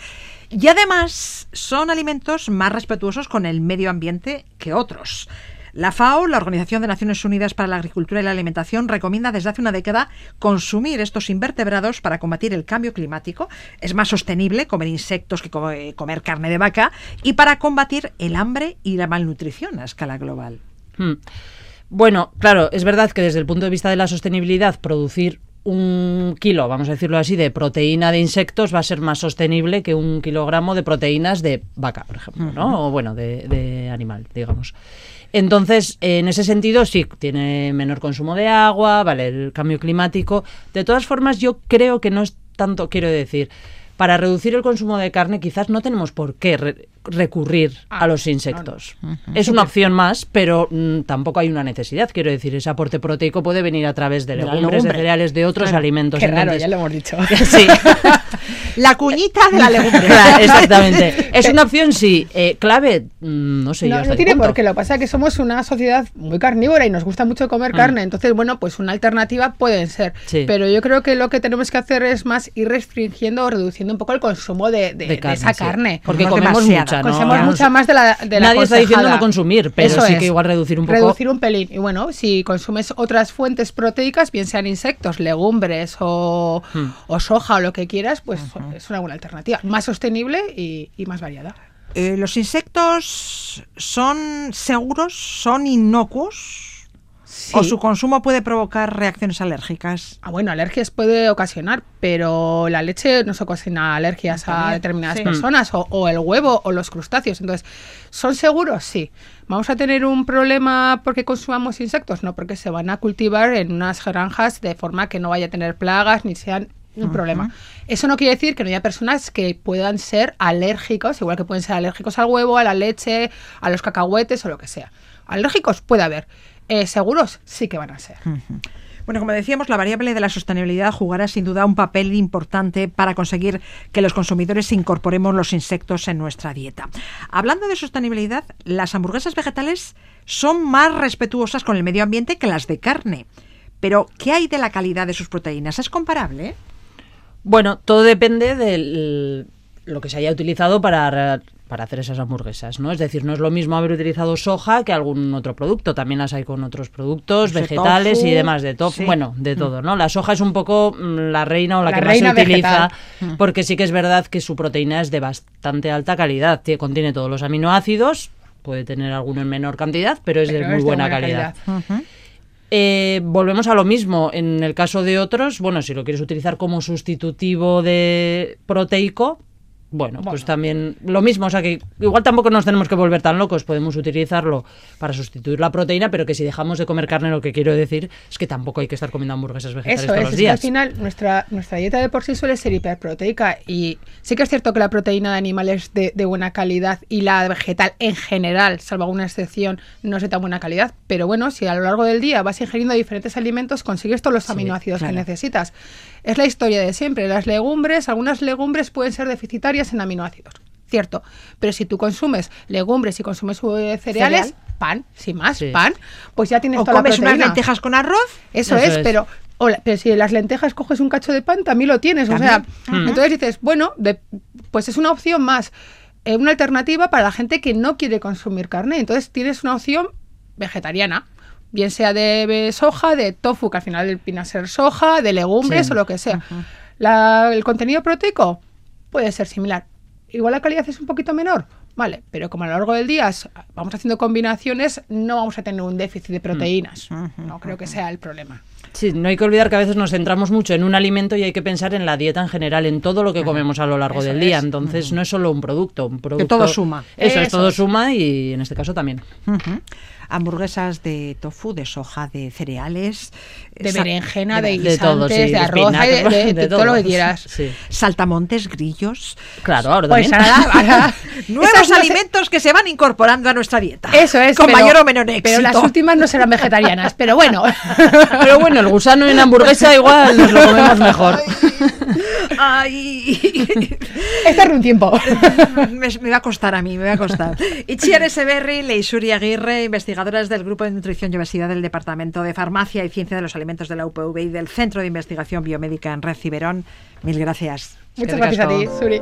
S2: y además son alimentos más respetuosos con el medio ambiente que otros. La FAO, la Organización de Naciones Unidas para la Agricultura y la Alimentación, recomienda desde hace una década consumir estos invertebrados para combatir el cambio climático. Es más sostenible comer insectos que eh, comer carne de vaca y para combatir el hambre y la malnutrición a escala global.
S7: Hmm. Bueno, claro, es verdad que desde el punto de vista de la sostenibilidad, producir un kilo, vamos a decirlo así, de proteína de insectos va a ser más sostenible que un kilogramo de proteínas de vaca, por ejemplo, ¿no? O bueno, de, de animal, digamos. Entonces, en ese sentido, sí, tiene menor consumo de agua, vale, el cambio climático. De todas formas, yo creo que no es tanto, quiero decir, para reducir el consumo de carne quizás no tenemos por qué recurrir a los insectos. Es una opción más, pero mm, tampoco hay una necesidad. Quiero decir, ese aporte proteico puede venir a través de legumbres, de cereales, de otros alimentos.
S8: Qué raro, ya lo hemos dicho.
S7: Sí.
S2: La cuñita de la legumbre.
S7: Claro, exactamente. Es una opción, sí. Eh, clave, mm, no sé
S8: No, no tiene
S7: punto.
S8: por qué. Lo que pasa es que somos una sociedad muy carnívora y nos gusta mucho comer
S7: Mm.
S8: carne. Entonces, bueno, pues una alternativa pueden ser.
S7: Sí.
S8: Pero yo creo que lo que tenemos que hacer es más ir restringiendo o reduciendo un poco el consumo de, de- de esa
S7: sí.
S8: carne.
S7: Porque
S2: No
S7: comemos
S2: demasiada.
S7: mucha, ¿no?
S8: Consumimos
S7: Vamos,
S8: mucha más de la, de la
S7: Nadie está diciendo no consumir, pero
S8: Eso
S7: sí
S8: es.
S7: que igual reducir un poco.
S8: Reducir un pelín. Y bueno, si consumes otras fuentes proteicas, bien sean insectos, legumbres o,
S7: Hmm.
S8: o soja o lo que quieras, pues es una buena alternativa. Más sostenible y, y más variada.
S2: Eh, ¿Los insectos son seguros? ¿Son inocuos? ¿O su consumo puede provocar reacciones alérgicas?
S8: Ah, bueno, alergias puede ocasionar, pero la leche no se ocasiona alergias a determinadas
S2: sí.
S8: personas, o, o el huevo o los crustáceos. Entonces, ¿son seguros? Sí. ¿Vamos a tener un problema porque consumamos insectos? No, porque se van a cultivar en unas granjas de forma que no vaya a tener plagas ni sean un problema. Eso no quiere decir que no haya personas que puedan ser alérgicos, igual que pueden ser alérgicos al huevo, a la leche, a los cacahuetes o lo que sea. Alérgicos puede haber. Eh, seguros sí que van a ser.
S2: Bueno, como decíamos, la variable de la sostenibilidad jugará sin duda un papel importante para conseguir que los consumidores incorporemos los insectos en nuestra dieta. Hablando de sostenibilidad, las hamburguesas vegetales son más respetuosas con el medio ambiente que las de carne. Pero, ¿qué hay de la calidad de sus proteínas? ¿Es comparable?
S7: Bueno, todo depende de lo que se haya utilizado para para hacer esas hamburguesas, ¿no? Es decir, no es lo mismo haber utilizado soja que algún otro producto, también las hay con otros productos,
S2: De
S7: vegetales
S2: tofu,
S7: y demás, de tofu,
S2: sí.
S7: bueno, de todo, ¿no? La soja es un poco mm, la reina o la,
S8: La
S7: que más se utiliza,
S8: vegetal.
S7: porque sí que es verdad que su proteína es de bastante alta calidad, tie- contiene todos los aminoácidos, puede tener alguno en menor cantidad, pero es
S8: Pero
S7: de muy
S8: es de
S7: buena
S8: buena
S7: calidad.
S8: calidad.
S7: Eh, volvemos a lo mismo. En el caso de otros, bueno, si lo quieres utilizar como sustitutivo de proteico, bueno, pues también lo mismo. O sea que igual tampoco nos tenemos que volver tan locos. Podemos utilizarlo para sustituir la proteína, pero que si dejamos de comer carne, lo que quiero decir es que tampoco hay que estar comiendo hamburguesas vegetales
S8: Eso
S7: todos
S8: es,
S7: los
S8: es que
S7: días.
S8: al final nuestra, nuestra dieta de por sí suele ser hiperproteica y sí que es cierto que la proteína de animal es de, de buena calidad y la vegetal en general, salvo alguna excepción, no es de tan buena calidad, pero bueno, si a lo largo del día vas ingiriendo diferentes alimentos, consigues todos los aminoácidos
S2: claro.
S8: que necesitas. Es la historia de siempre, las legumbres, algunas legumbres pueden ser deficitarias en aminoácidos. Cierto, pero si tú consumes legumbres y consumes eh, cereales,
S2: Cereal.
S8: pan, sin más,
S7: Sí.
S8: pan, pues ya tienes
S2: O
S8: toda la
S2: comes unas
S8: proteína.
S2: lentejas con arroz.
S8: Eso,
S7: Eso
S8: es,
S7: es.
S8: pero hola, pero si en las lentejas coges un cacho de pan, también lo tienes. O sea,
S2: También.
S8: entonces dices, bueno, de- pues es una opción más, eh, una alternativa para la gente que no quiere consumir carne. Entonces tienes una opción vegetariana. Bien sea de soja, de tofu, que al final viene a ser soja, de legumbres
S7: Sí.
S8: o lo que sea. La- el contenido proteico puede ser similar. Igual la calidad es un poquito menor, vale, pero como a lo largo del día vamos haciendo combinaciones, no vamos a tener un déficit de proteínas. No creo que sea el problema.
S7: Sí, no hay que olvidar que a veces nos centramos mucho en un alimento y hay que pensar en la dieta en general, en todo lo que comemos a lo largo
S8: Eso
S7: del día.
S8: es.
S7: Entonces, no es solo un producto. Un producto
S2: todo suma.
S7: Eso, es, todo
S8: es.
S7: suma y en este caso también.
S2: Hamburguesas de tofu, de soja, de cereales.
S8: de berenjena, de,
S7: de
S8: guisantes,
S7: todo, sí,
S8: de,
S7: de
S8: arroz, de,
S7: espinaca,
S8: de-
S7: de
S8: de todo lo que quieras.
S7: Sí.
S2: Saltamontes, grillos.
S7: Claro, ahora
S8: Pues
S7: también.
S8: ahora, ahora-
S2: Nuevos
S8: esas no se-
S2: alimentos que se van incorporando a nuestra dieta.
S8: Eso es.
S2: Con
S8: pero-
S2: mayor o menor éxito.
S8: Pero las últimas no serán vegetarianas, pero bueno.
S7: Pero bueno, el gusano en hamburguesa igual nos lo comemos mejor.
S2: Ay.
S8: es darle un tiempo.
S2: me, me va a costar a mí, me va a costar. Itziar Eseberri, Leisuri Aguirre, investigadoras del Grupo de Nutrición y Obesidad del Departamento de Farmacia y Ciencia de los Alimentos de la UPV y del Centro de Investigación Biomédica en Red Ciberón. Mil gracias.
S8: Muchas gracias a ti. Suri.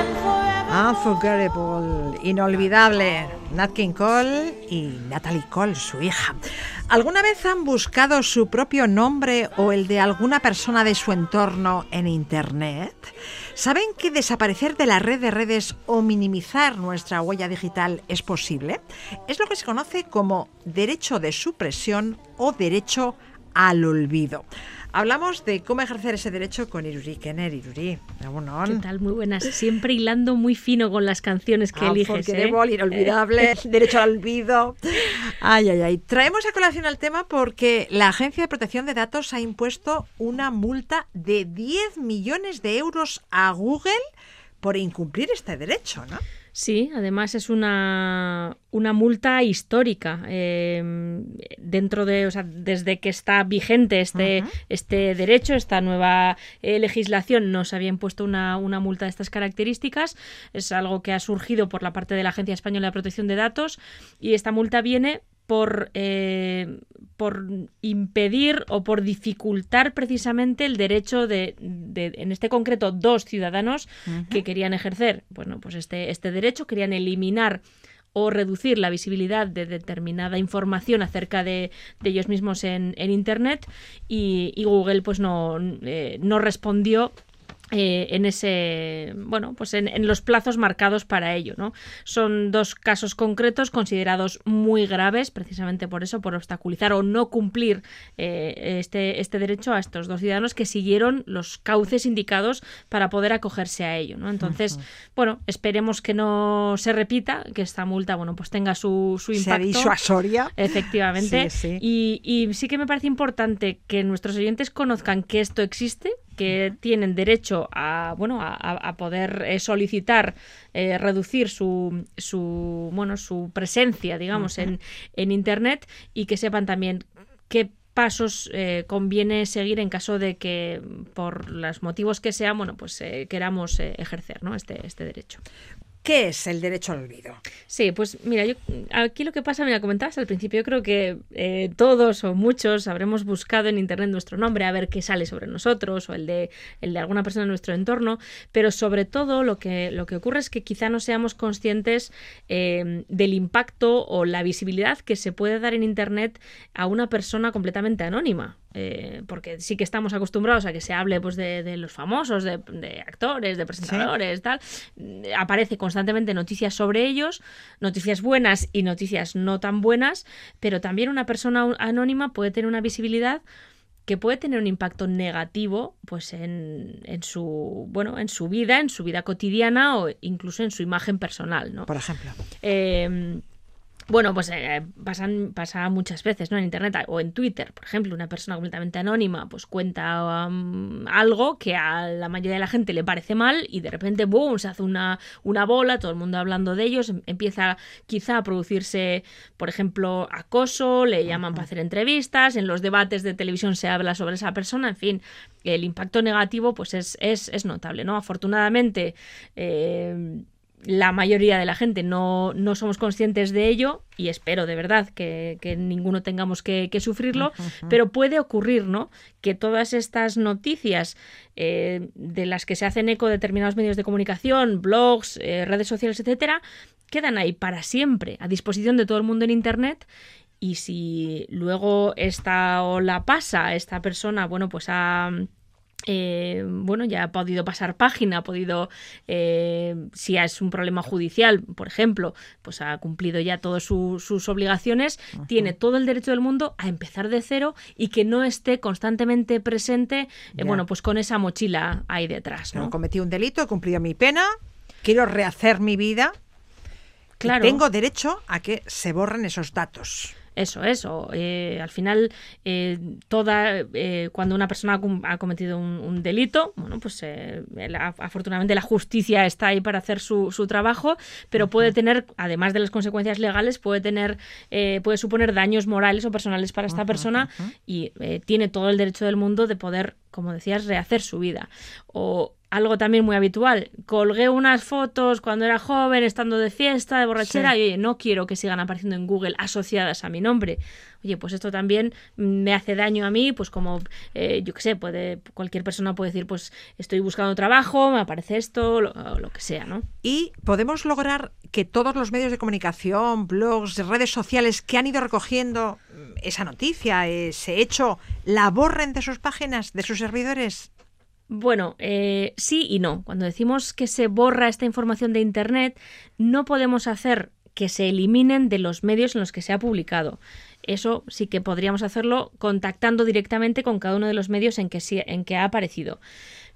S2: Unforgettable, inolvidable. Nat King Cole y Natalie Cole, su hija. ¿Alguna vez han buscado su propio nombre o el de alguna persona de su entorno en Internet? ¿Saben que desaparecer de la red de redes o minimizar nuestra huella digital es posible? Es lo que se conoce como derecho de supresión o derecho al olvido. Hablamos de cómo ejercer ese derecho con Iruri Kenner. Iruri,
S9: ¿Qué tal? Muy buenas. Siempre hilando muy fino con las canciones que eliges. ¿eh?
S2: Inolvidable, derecho al olvido. Ay, ay, ay. Traemos a colación el tema porque la Agencia de Protección de Datos ha impuesto una multa de 10 millones de euros a Google por incumplir este derecho, ¿no?
S9: Sí, además es una, una multa histórica. eh, dentro de, o sea, desde que está vigente este, este derecho, esta nueva eh, legislación, no se había impuesto una, una multa de estas características. Es algo que ha surgido por la parte de la Agencia Española de Protección de Datos y esta multa viene por, eh, por impedir o por dificultar precisamente el derecho de, de, en este concreto, dos ciudadanos que querían ejercer, bueno, pues este, este derecho, querían eliminar o reducir la visibilidad de determinada información acerca de, de ellos mismos en, en Internet y, y Google pues no, eh, no respondió eh, en ese bueno pues en, en, los plazos marcados para ello no son dos casos concretos considerados muy graves precisamente por eso por obstaculizar o no cumplir eh, este este derecho a estos dos ciudadanos que siguieron los cauces indicados para poder acogerse a ello no entonces uh -huh. bueno esperemos que no se repita que esta multa bueno pues tenga su, su impacto.
S2: disuasoria.
S9: Efectivamente.
S2: Sí, sí.
S9: Y, y sí que me parece importante que nuestros oyentes conozcan que esto existe que tienen derecho a bueno a, a poder eh, solicitar eh, reducir su, su bueno su presencia digamos uh -huh. en, en internet y que sepan también qué pasos eh, conviene seguir en caso de que por los motivos que sean bueno pues eh, queramos eh, ejercer ¿no? este, este derecho
S2: ¿Qué es el derecho al olvido?
S9: Sí, pues mira, yo aquí lo que pasa, me comentabas al principio, yo creo que eh, todos o muchos habremos buscado en internet nuestro nombre a ver qué sale sobre nosotros o el de, el de alguna persona en nuestro entorno, pero sobre todo lo que, lo que ocurre es que quizá no seamos conscientes eh, del impacto o la visibilidad que se puede dar en internet a una persona completamente anónima. Eh, porque sí que estamos acostumbrados a que se hable pues, de, de los famosos, de, de, actores, de presentadores, ¿Sí? tal. Aparece constantemente noticias sobre ellos, noticias buenas y noticias no tan buenas, pero también una persona anónima puede tener una visibilidad que puede tener un impacto negativo pues en, en, su bueno en su vida en su vida cotidiana o incluso en su imagen personal no
S2: por ejemplo.
S9: Eh, bueno, pues eh, pasan, pasa muchas veces, ¿no? En internet o en Twitter, por ejemplo, una persona completamente anónima pues cuenta um, algo que a la mayoría de la gente le parece mal y de repente, boom, se hace una, una bola, todo el mundo hablando de ellos, em, empieza quizá a producirse, por ejemplo, acoso, le llaman para hacer entrevistas, en los debates de televisión se habla sobre esa persona, en fin, el impacto negativo pues es, es, es notable, ¿no? Afortunadamente, eh, la mayoría de la gente no, no, somos conscientes de ello y espero de verdad que, que ninguno tengamos que, que sufrirlo, uh -huh. pero puede ocurrir, ¿no? Que todas estas noticias eh, de las que se hacen eco determinados medios de comunicación, blogs, eh, redes sociales, etcétera, quedan ahí para siempre, a disposición de todo el mundo en Internet y si luego esta ola pasa, esta persona, bueno, pues ha eh, bueno, ya ha podido pasar página, ha podido, eh, si es un problema judicial, por ejemplo, pues ha cumplido ya todas su, sus obligaciones, tiene todo el derecho del mundo a empezar de cero y que no esté constantemente presente, eh, bueno, pues con esa mochila ahí detrás. ¿no?
S2: cometí un delito, he cumplido mi pena, quiero rehacer mi vida. Claro. tengo derecho a que se borren esos datos.
S9: Eso, eso. Eh, al final, eh, toda eh, cuando una persona ha cometido un, un delito, bueno, pues la, afortunadamente la justicia está ahí para hacer su, su trabajo, pero uh -huh. puede tener, además de las consecuencias legales, puede tener, puede suponer daños morales o personales para esta uh -huh, persona uh -huh. y tiene todo el derecho del mundo de poder, como decías, rehacer su vida. O algo también muy habitual. Colgué unas fotos cuando era joven, estando de fiesta, de borrachera, sí. y oye, no quiero que sigan apareciendo en Google asociadas a mi nombre. Oye, pues esto también me hace daño a mí, pues como, eh, yo qué sé, puede, cualquier persona puede decir, pues estoy buscando trabajo, me aparece esto, lo, lo, que sea, ¿no?
S2: Y podemos lograr que todos los medios de comunicación, blogs, redes sociales que han ido recogiendo esa noticia, ese hecho, la borren de sus páginas, de sus servidores.
S9: Bueno, eh, sí y no. Cuando decimos que se borra esta información de Internet, no podemos hacer que se eliminen de los medios en los que se ha publicado. Eso sí que podríamos hacerlo contactando directamente con cada uno de los medios en que, en que ha aparecido.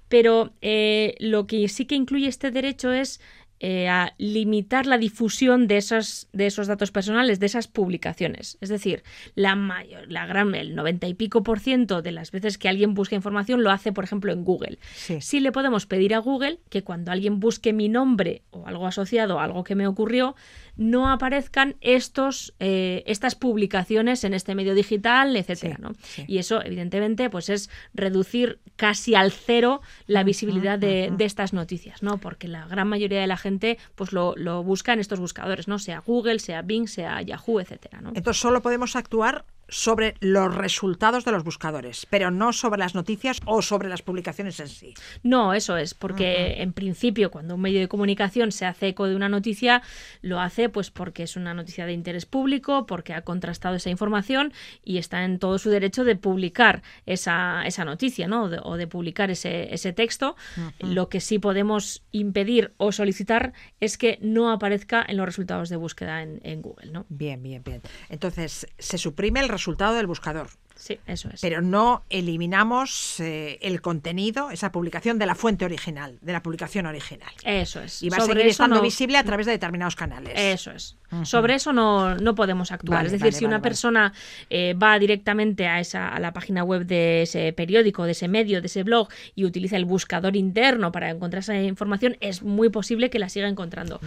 S9: Pero eh, lo que sí que incluye este derecho es eh, a limitar la difusión de esos, de esos datos personales, de esas publicaciones. Es decir, la mayor, la gran, el 90 y pico por ciento de las veces que alguien busca información lo hace, por ejemplo, en Google.
S2: Sí.
S9: sí le podemos pedir a Google que cuando alguien busque mi nombre o algo asociado a algo que me ocurrió, no aparezcan estos, eh, estas publicaciones en este medio digital, etcétera,
S2: sí,
S9: ¿no?
S2: sí.
S9: Y eso, evidentemente, pues es reducir casi al cero la visibilidad de, de, estas noticias, ¿no? Porque la gran mayoría de la gente pues lo, lo busca en estos buscadores, ¿no? Sea Google, sea Bing, sea Yahoo, etcétera, ¿no?
S2: Entonces solo podemos actuar sobre los resultados de los buscadores, pero no sobre las noticias o sobre las publicaciones en sí.
S9: No, eso es, porque en principio cuando un medio de comunicación se hace eco de una noticia, lo hace pues porque es una noticia de interés público, porque ha contrastado esa información y está en todo su derecho de publicar esa, esa noticia, ¿no? O de, o de publicar ese, ese texto. Lo que sí podemos impedir o solicitar es que no aparezca en los resultados de búsqueda en, en Google, ¿no?
S2: Bien, bien, bien. Entonces, se suprime el resultado del buscador.
S9: Sí, eso es.
S2: Pero no eliminamos eh, el contenido, esa publicación de la fuente original, de la publicación original.
S9: Eso es.
S2: Y va a seguir estando
S9: no-
S2: visible a través de determinados canales.
S9: Eso es. Sobre eso no, no podemos actuar.
S2: Vale,
S9: es decir,
S2: vale,
S9: si
S2: vale,
S9: una persona eh, va directamente a, esa, a la página web de ese periódico, de ese medio, de ese blog y utiliza el buscador interno para encontrar esa información, es muy posible que la siga encontrando.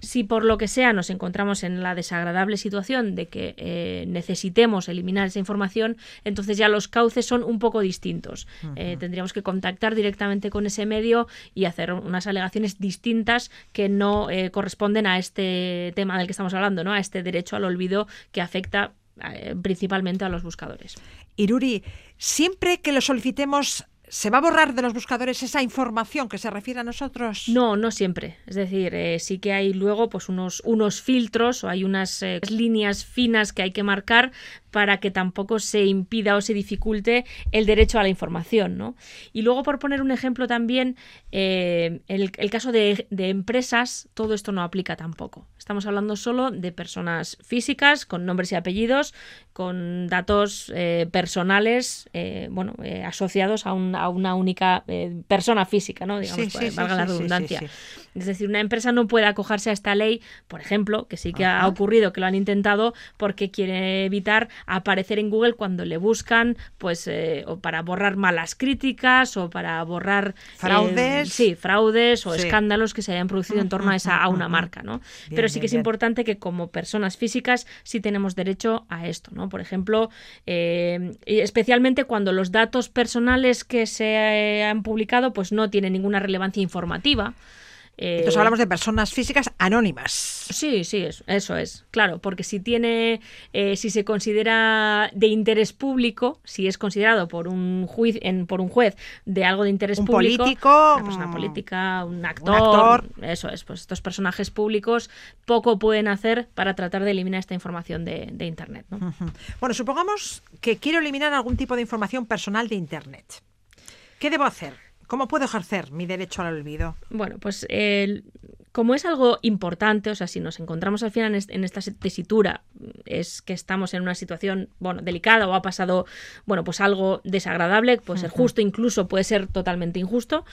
S9: Si por lo que sea nos encontramos en la desagradable situación de que eh, necesitemos eliminar esa información, entonces ya los cauces son un poco distintos. Eh, tendríamos que contactar directamente con ese medio y hacer unas alegaciones distintas que no corresponden a este tema del que estamos hablando, ¿no? A este derecho al olvido que afecta eh, principalmente a los buscadores.
S2: Iruri, siempre que lo solicitemos, ¿se va a borrar de los buscadores esa información que se refiere a nosotros?
S9: No, no siempre. Es decir, eh, sí que hay luego pues unos, unos filtros o hay unas eh, líneas finas que hay que marcar para que tampoco se impida o se dificulte el derecho a la información. ¿no? Y luego, por poner un ejemplo también, eh, el, el caso de, de empresas, todo esto no aplica tampoco. Estamos hablando solo de personas físicas con nombres y apellidos, con datos eh, personales, eh, bueno, eh, asociados a, un- a una única eh, persona física, ¿no? Digamos,
S2: Sí, sí,
S9: pues,
S2: sí,
S9: valga
S2: sí,
S9: la
S2: sí, sí,
S9: redundancia. Es decir, una empresa no puede acogerse a esta ley, por ejemplo, que sí que ha ocurrido, que lo han intentado, porque quiere evitar aparecer en Google cuando le buscan, pues, eh, o para borrar malas críticas o para borrar eh,
S2: Fraudes.
S9: sí, fraudes o
S2: Sí.
S9: escándalos que se hayan producido en torno a esa a una marca, ¿no?
S2: Bien,
S9: Pero sí
S2: bien,
S9: que es
S2: bien.
S9: importante que como personas físicas sí tenemos derecho a esto, ¿no? Por ejemplo, eh, especialmente cuando los datos personales que se eh, han publicado pues no tienen ninguna relevancia informativa. Eh,
S2: Entonces hablamos de personas físicas anónimas.
S9: Sí, sí, eso, eso es, claro, porque si tiene, eh, si se considera de interés público, si es considerado por un juez, en, por un juez de algo de interés
S2: Un
S9: público,
S2: político,
S9: una persona política, un actor,
S2: actor.
S9: eso es, pues estos personajes públicos poco pueden hacer para tratar de eliminar esta información de, de internet.
S2: Bueno, supongamos que quiero eliminar algún tipo de información personal de Internet. ¿Qué debo hacer? ¿Cómo puedo ejercer mi derecho al olvido?
S9: Bueno, pues el- como es algo importante, o sea, si nos encontramos al final en, est- en esta tesitura, es que estamos en una situación, bueno, delicada o ha pasado, bueno, pues algo desagradable, puede ser justo, incluso puede ser totalmente injusto.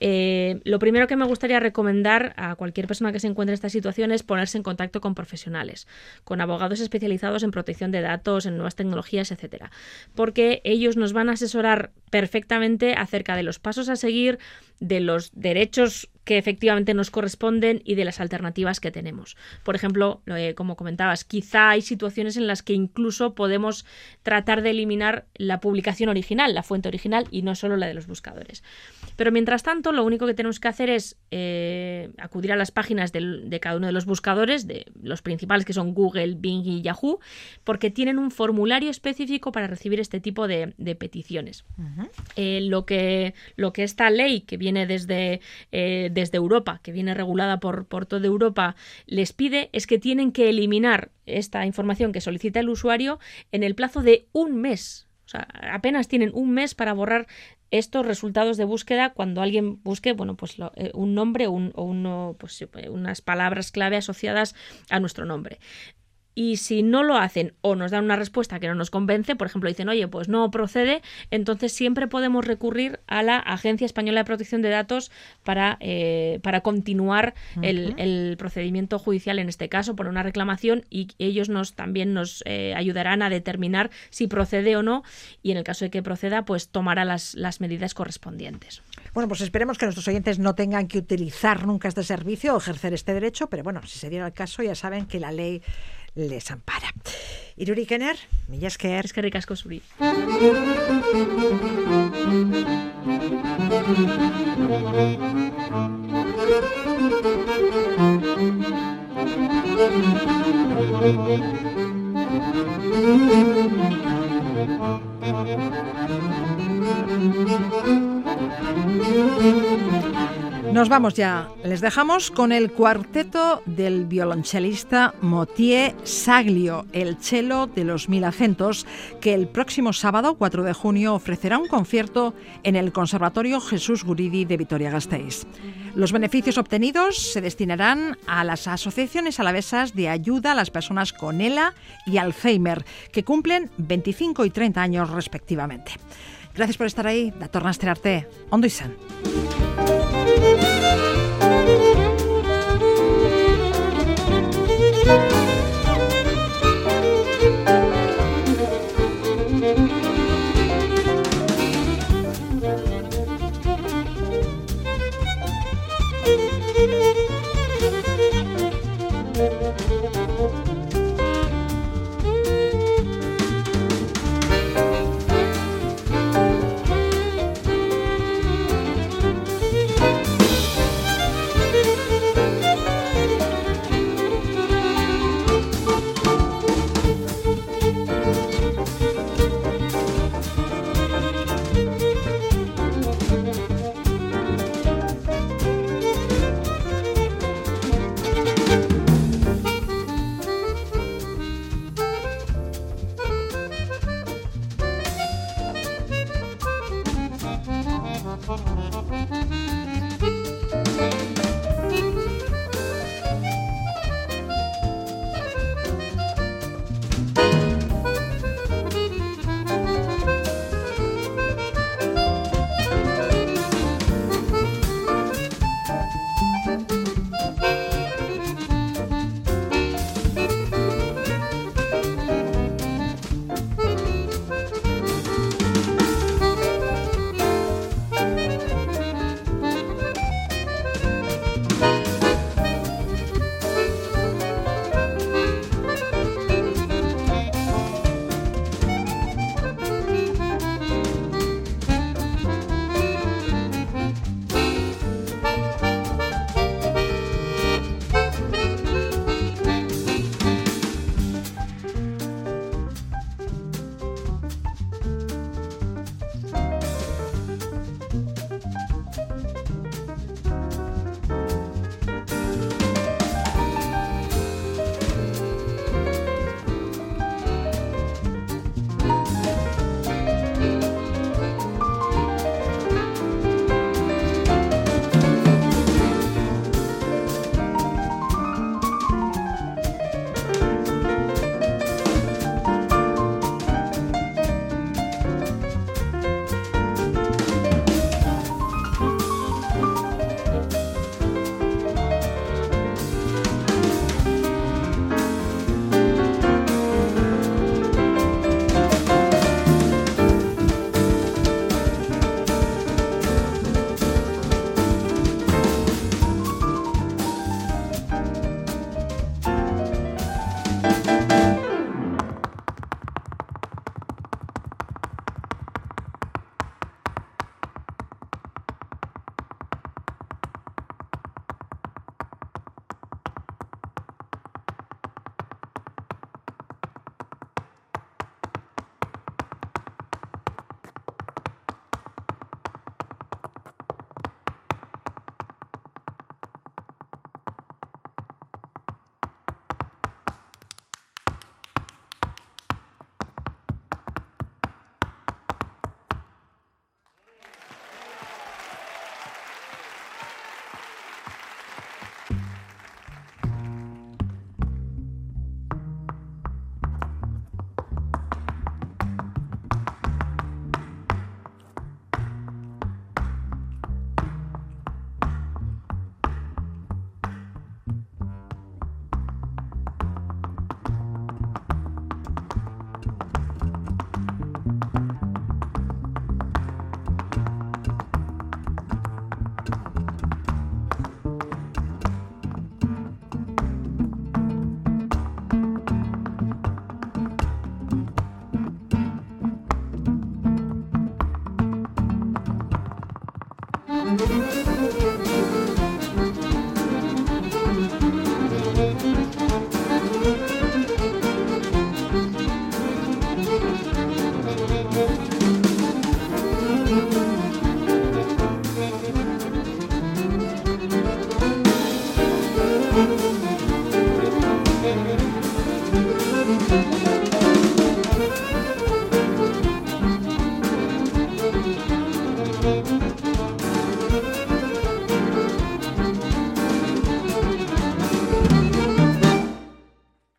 S9: eh, lo primero que me gustaría recomendar a cualquier persona que se encuentre en esta situación es ponerse en contacto con profesionales, con abogados especializados en protección de datos, en nuevas tecnologías, etcétera, porque ellos nos van a asesorar perfectamente acerca de los pasos a seguir, de los derechos que efectivamente nos corresponden y de las alternativas que tenemos. Por ejemplo, eh, como comentabas, quizá hay situaciones en las que incluso podemos tratar de eliminar la publicación original, la fuente original y no solo la de los buscadores. Pero mientras tanto, lo único que tenemos que hacer es eh, acudir a las páginas de cada uno de los buscadores, de los principales que son Google, Bing y Yahoo, porque tienen un formulario específico para recibir este tipo de, de peticiones. Eh, lo, que, lo que esta ley que viene desde, eh, desde Europa, que viene regulada por, por toda Europa, les pide es que tienen que eliminar esta información que solicita el usuario en el plazo de un mes. O sea, apenas tienen un mes para borrar estos resultados de búsqueda cuando alguien busque bueno pues eh, un nombre o, pues, eh, unas palabras clave asociadas a nuestro nombre. Y si no lo hacen o nos dan una respuesta que no nos convence, por ejemplo, dicen, oye, pues no procede, entonces siempre podemos recurrir a la Agencia Española de Protección de Datos para, eh, para continuar el, el procedimiento judicial en este caso, por una reclamación y ellos nos también nos eh, ayudarán a determinar si procede o no y en el caso de que proceda, pues tomará las, las medidas correspondientes.
S2: Bueno, pues esperemos que nuestros oyentes no tengan que utilizar nunca este servicio o ejercer este derecho, pero bueno, si se diera el caso, ya saben que la ley les ampara. Iruri Kenner, mila esker.
S9: Es que ricasco Suri.
S2: Nos vamos ya. Les dejamos con el cuarteto del violonchelista Motier Saglio, el cello de los mil acentos, que el próximo sábado 4 de junio ofrecerá un concierto en el Conservatorio Jesús Guridi de Vitoria-Gasteiz. Los beneficios obtenidos se destinarán a las asociaciones alavesas de ayuda a las personas con ELA y Alzheimer, que cumplen 25 y 30 años respectivamente. Gracias por estar ahí. Da tornaste arte. Ondo izan.